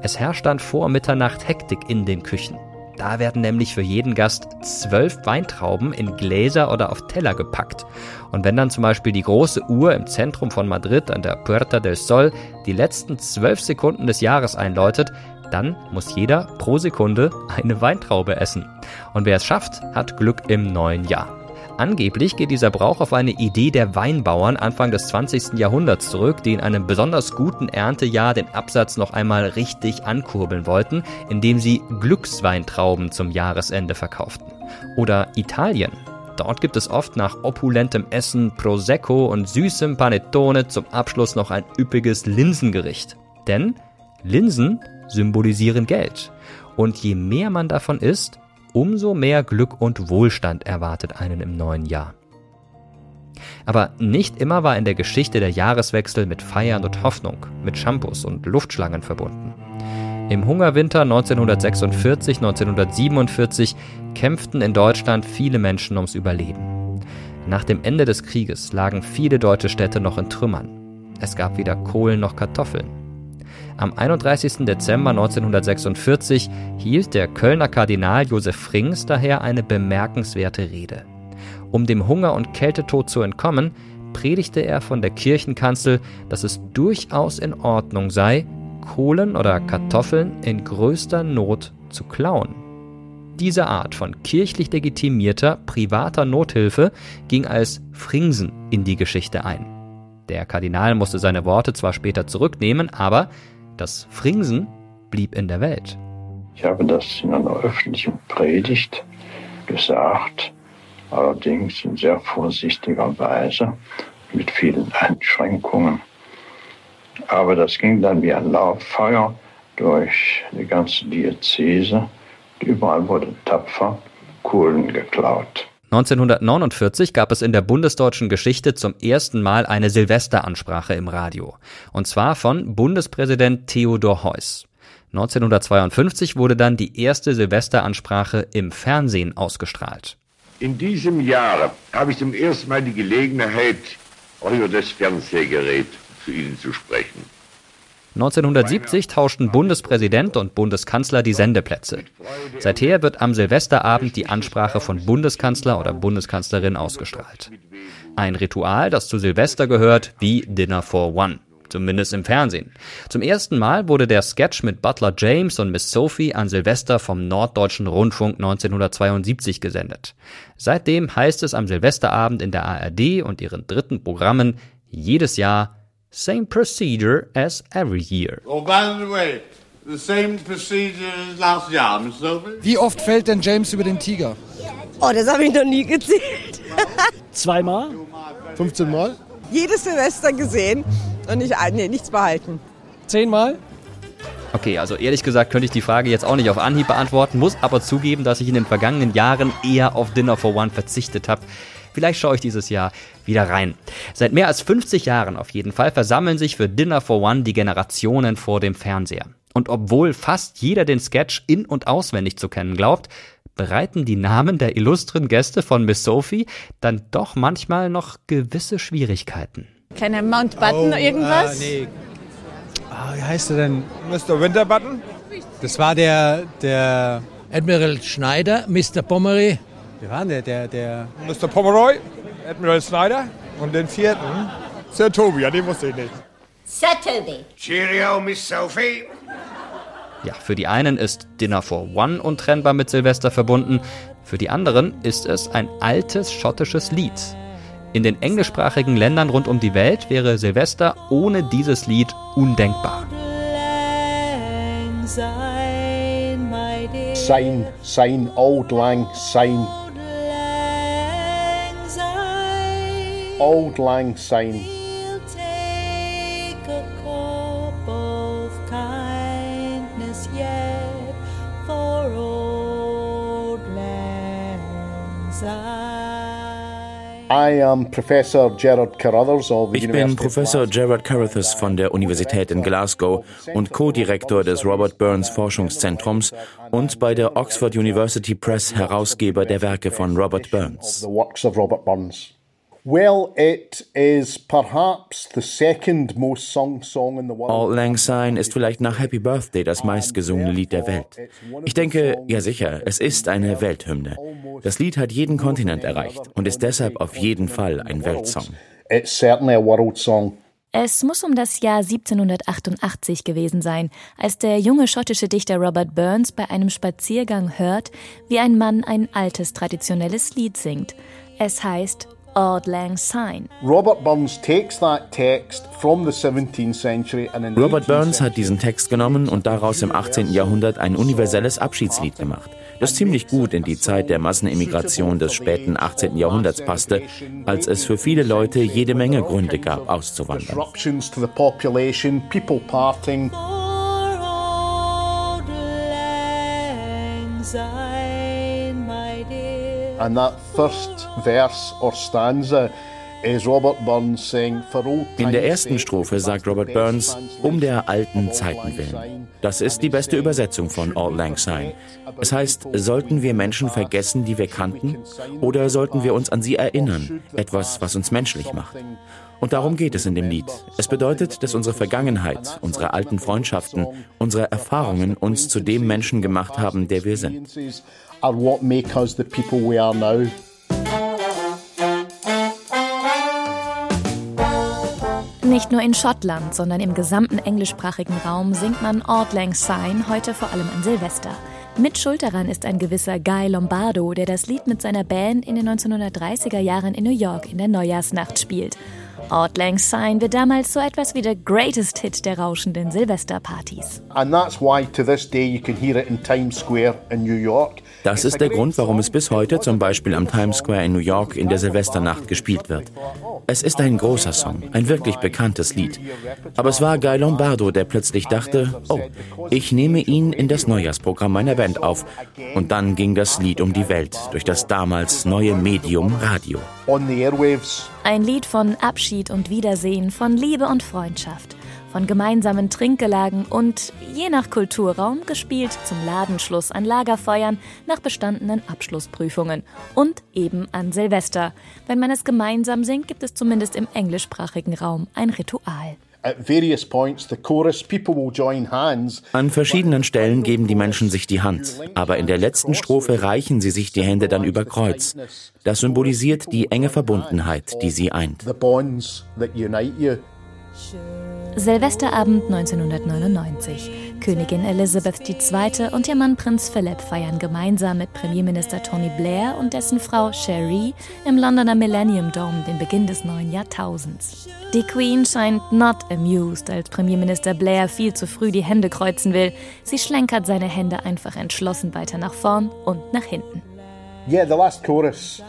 Es herrscht dann vor Mitternacht Hektik in den Küchen. Da werden nämlich für jeden Gast zwölf Weintrauben in Gläser oder auf Teller gepackt. Und wenn dann zum Beispiel die große Uhr im Zentrum von Madrid an der Puerta del Sol die letzten zwölf Sekunden des Jahres einläutet, dann muss jeder pro Sekunde eine Weintraube essen. Und wer es schafft, hat Glück im neuen Jahr. Angeblich geht dieser Brauch auf eine Idee der Weinbauern Anfang des 20. Jahrhunderts zurück, die in einem besonders guten Erntejahr den Absatz noch einmal richtig ankurbeln wollten, indem sie Glücksweintrauben zum Jahresende verkauften. Oder Italien. Dort gibt es oft nach opulentem Essen Prosecco und süßem Panettone zum Abschluss noch ein üppiges Linsengericht. Denn Linsen symbolisieren Geld. Und je mehr man davon isst, umso mehr Glück und Wohlstand erwartet einen im neuen Jahr. Aber nicht immer war in der Geschichte der Jahreswechsel mit Feiern und Hoffnung, mit Shampoos und Luftschlangen verbunden. Im Hungerwinter 1946, 1947 kämpften in Deutschland viele Menschen ums Überleben. Nach dem Ende des Krieges lagen viele deutsche Städte noch in Trümmern. Es gab weder Kohlen noch Kartoffeln. Am 31. Dezember 1946 hielt der Kölner Kardinal Josef Frings daher eine bemerkenswerte Rede. Um dem Hunger und Kältetod zu entkommen, predigte er von der Kirchenkanzel, dass es durchaus in Ordnung sei, Kohlen oder Kartoffeln in größter Not zu klauen. Diese Art von kirchlich legitimierter privater Nothilfe ging als Fringsen in die Geschichte ein. Der Kardinal musste seine Worte zwar später zurücknehmen, aber das Fringsen blieb in der Welt. Ich habe das in einer öffentlichen Predigt gesagt, allerdings in sehr vorsichtiger Weise, mit vielen Einschränkungen. Aber das ging dann wie ein Lauffeuer durch die ganze Diözese. Überall wurde tapfer Kohlen geklaut. 1949 gab es in der bundesdeutschen Geschichte zum ersten Mal eine Silvesteransprache im Radio. Und zwar von Bundespräsident Theodor Heuss. 1952 wurde dann die erste Silvesteransprache im Fernsehen ausgestrahlt. In diesem Jahr habe ich zum ersten Mal die Gelegenheit, über das Fernsehgerät zu Ihnen zu sprechen. 1970 tauschten Bundespräsident und Bundeskanzler die Sendeplätze. Seither wird am Silvesterabend die Ansprache von Bundeskanzler oder Bundeskanzlerin ausgestrahlt. Ein Ritual, das zu Silvester gehört, wie Dinner for One. Zumindest im Fernsehen. Zum ersten Mal wurde der Sketch mit Butler James und Miss Sophie an Silvester vom Norddeutschen Rundfunk 1972 gesendet. Seitdem heißt es am Silvesterabend in der ARD und ihren dritten Programmen jedes Jahr Same procedure as every year. Oh, by the way, the same procedure as last year, Miss Sophie. Wie oft fällt denn James über den Tiger? Oh, das habe ich noch nie gezählt. Zweimal? 15 Mal? Jedes Silvester gesehen und nicht, nee, nichts behalten. Zehnmal? Okay, also ehrlich gesagt könnte ich die Frage jetzt auch nicht auf Anhieb beantworten, muss aber zugeben, dass ich in den vergangenen Jahren eher auf Dinner for One verzichtet habe. Vielleicht schaue ich dieses Jahr wieder rein. Seit mehr als 50 Jahren auf jeden Fall versammeln sich für Dinner for One die Generationen vor dem Fernseher. Und obwohl fast jeder den Sketch in- und auswendig zu kennen glaubt, bereiten die Namen der illustren Gäste von Miss Sophie dann doch manchmal noch gewisse Schwierigkeiten. Kleiner Mountbatten, oh, irgendwas? Äh, nee. Ah, wie heißt er denn? Mr. Winterbutton? Das war der, der Admiral Schneider, Mr. Pomeroy. Wie war denn der, der, der... Mr. Pomeroy, Admiral Schneider und den vierten, Sir Toby, ja, den wusste ich nicht. Sir Toby. Cheerio, Miss Sophie. Ja, für die einen ist Dinner for One untrennbar mit Silvester verbunden, für die anderen ist es ein altes schottisches Lied. In den englischsprachigen Ländern rund um die Welt wäre Silvester ohne dieses Lied undenkbar. Sign, sign, old lang sign. Old lang sign. I am Professor Gerard Carruthers of the Ich bin Professor Gerard Carruthers von der Universität in Glasgow und Co-Direktor des Robert Burns Forschungszentrums und bei der Oxford University Press Herausgeber der Werke von Robert Burns. Well, it is perhaps the second most sung song in the world. Auld Lang Syne ist vielleicht nach Happy Birthday das meistgesungene Lied der Welt. Ich denke, ja sicher, es ist eine Welthymne. Das Lied hat jeden Kontinent erreicht und ist deshalb auf jeden Fall ein Weltsong. It's certainly a world song. Es muss um das Jahr 1788 gewesen sein, als der junge schottische Dichter Robert Burns bei einem Spaziergang hört, wie ein Mann ein altes traditionelles Lied singt. Es heißt Auld Lang Syne. Robert Burns takes that text from the 17th century and in Robert 18th Burns hat diesen Text genommen und daraus im 18. Jahrhundert ein universelles Abschiedslied gemacht, das ziemlich gut in die Zeit der Massenimmigration des späten 18. Jahrhunderts passte, als es für viele Leute jede Menge Gründe gab, auszuwandern. And that first verse or stanza is Robert Burns saying, For old In der ersten Strophe sagt Robert Burns, um der alten Zeiten willen. Das ist die beste Übersetzung von Auld Lang Syne. Es heißt, sollten wir Menschen vergessen, die wir kannten, oder sollten wir uns an sie erinnern, etwas, was uns menschlich macht? Und darum geht es in dem Lied. Es bedeutet, dass unsere Vergangenheit, unsere alten Freundschaften, unsere Erfahrungen uns zu dem Menschen gemacht haben, der wir sind. Are what make us the people we are now. Nicht nur in Schottland, sondern im gesamten englischsprachigen Raum singt man Auld Lang Syne heute vor allem an Silvester. Mitschuld daran ist ein gewisser Guy Lombardo, der das Lied mit seiner Band in den 1930er Jahren in New York in der Neujahrsnacht spielt. Auld Lang Syne wird damals so etwas wie der Greatest Hit der rauschenden Silvesterpartys. And that's why to this day you can hear it in Times Square in New York. Das ist der Grund, warum es bis heute zum Beispiel am Times Square in New York in der Silvesternacht gespielt wird. Es ist ein großer Song, ein wirklich bekanntes Lied. Aber es war Guy Lombardo, der plötzlich dachte, oh, ich nehme ihn in das Neujahrsprogramm meiner Band auf. Und dann ging das Lied um die Welt durch das damals neue Medium Radio. Ein Lied von Abschied und Wiedersehen, von Liebe und Freundschaft von gemeinsamen Trinkgelagen und, je nach Kulturraum, gespielt zum Ladenschluss an Lagerfeuern nach bestandenen Abschlussprüfungen und eben an Silvester. Wenn man es gemeinsam singt, gibt es zumindest im englischsprachigen Raum ein Ritual. An verschiedenen Stellen geben die Menschen sich die Hand, aber in der letzten Strophe reichen sie sich die Hände dann über Kreuz. Das symbolisiert die enge Verbundenheit, die sie eint. Silvesterabend 1999. Königin Elizabeth II. und ihr Mann Prinz Philipp feiern gemeinsam mit Premierminister Tony Blair und dessen Frau Cherie im Londoner Millennium Dome den Beginn des neuen Jahrtausends. Die Queen scheint not amused, als Premierminister Blair viel zu früh die Hände kreuzen will. Sie schlenkert seine Hände einfach entschlossen weiter nach vorn und nach hinten. Yeah, the last chorus.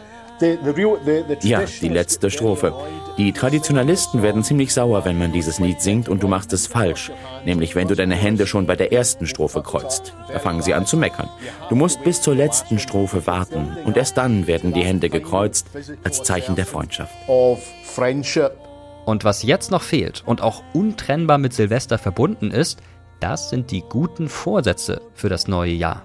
Ja, die letzte Strophe. Die Traditionalisten werden ziemlich sauer, wenn man dieses Lied singt und du machst es falsch. Nämlich, wenn du deine Hände schon bei der ersten Strophe kreuzt. Da fangen sie an zu meckern. Du musst bis zur letzten Strophe warten und erst dann werden die Hände gekreuzt als Zeichen der Freundschaft. Und was jetzt noch fehlt und auch untrennbar mit Silvester verbunden ist, das sind die guten Vorsätze für das neue Jahr.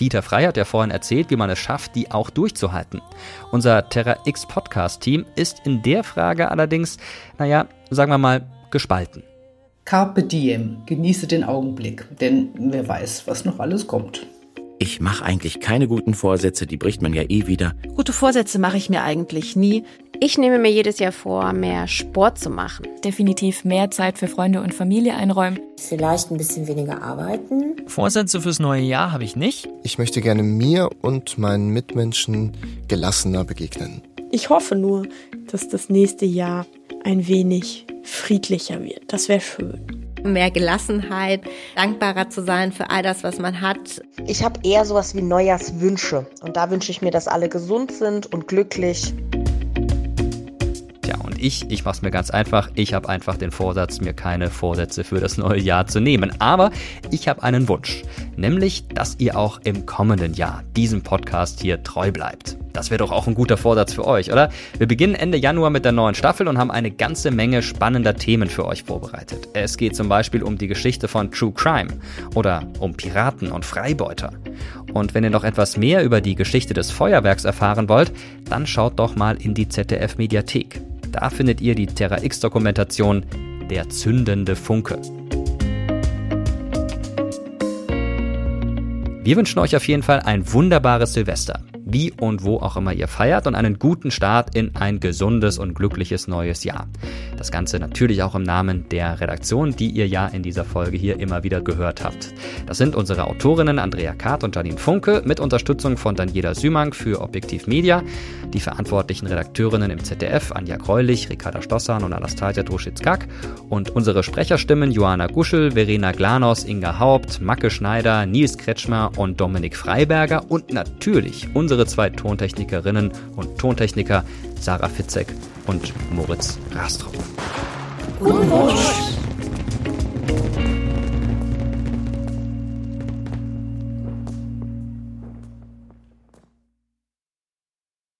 Dieter Frey hat ja vorhin erzählt, wie man es schafft, die auch durchzuhalten. Unser Terra X Podcast Team ist in der Frage allerdings, naja, sagen wir mal, gespalten. Carpe diem, genieße den Augenblick, denn wer weiß, was noch alles kommt. Ich mache eigentlich keine guten Vorsätze, die bricht man ja eh wieder. Gute Vorsätze mache ich mir eigentlich nie. Ich nehme mir jedes Jahr vor, mehr Sport zu machen. Definitiv mehr Zeit für Freunde und Familie einräumen. Vielleicht ein bisschen weniger arbeiten. Vorsätze fürs neue Jahr habe ich nicht. Ich möchte gerne mir und meinen Mitmenschen gelassener begegnen. Ich hoffe nur, dass das nächste Jahr ein wenig friedlicher wird. Das wäre schön mehr Gelassenheit, dankbarer zu sein für all das, was man hat. Ich habe eher sowas wie Neujahrswünsche und da wünsche ich mir, dass alle gesund sind und glücklich. Ich, ich mach's mir ganz einfach. Ich habe einfach den Vorsatz, mir keine Vorsätze für das neue Jahr zu nehmen. Aber ich habe einen Wunsch, nämlich, dass ihr auch im kommenden Jahr diesem Podcast hier treu bleibt. Das wäre doch auch ein guter Vorsatz für euch, oder? Wir beginnen Ende Januar mit der neuen Staffel und haben eine ganze Menge spannender Themen für euch vorbereitet. Es geht zum Beispiel um die Geschichte von True Crime oder um Piraten und Freibeuter. Und wenn ihr noch etwas mehr über die Geschichte des Feuerwerks erfahren wollt, dann schaut doch mal in die ZDF Mediathek. Da findet ihr die Terra X Dokumentation Der zündende Funke. Wir wünschen euch auf jeden Fall ein wunderbares Silvester wie und wo auch immer ihr feiert und einen guten Start in ein gesundes und glückliches neues Jahr. Das Ganze natürlich auch im Namen der Redaktion, die ihr ja in dieser Folge hier immer wieder gehört habt. Das sind unsere Autorinnen Andrea Kart und Janine Funke mit Unterstützung von Daniela Sümank für Objektiv Media, die verantwortlichen Redakteurinnen im ZDF Anja Greulich, Ricarda Stossan und Anastasia Druschitzkak und unsere Sprecherstimmen Johanna Guschel, Verena Glanos, Inga Haupt, Macke Schneider, Nils Kretschmer und Dominik Freiberger und natürlich unsere unsere zwei Tontechnikerinnen und Tontechniker Sarah Fitzek und Moritz Rastrow. Rutsch!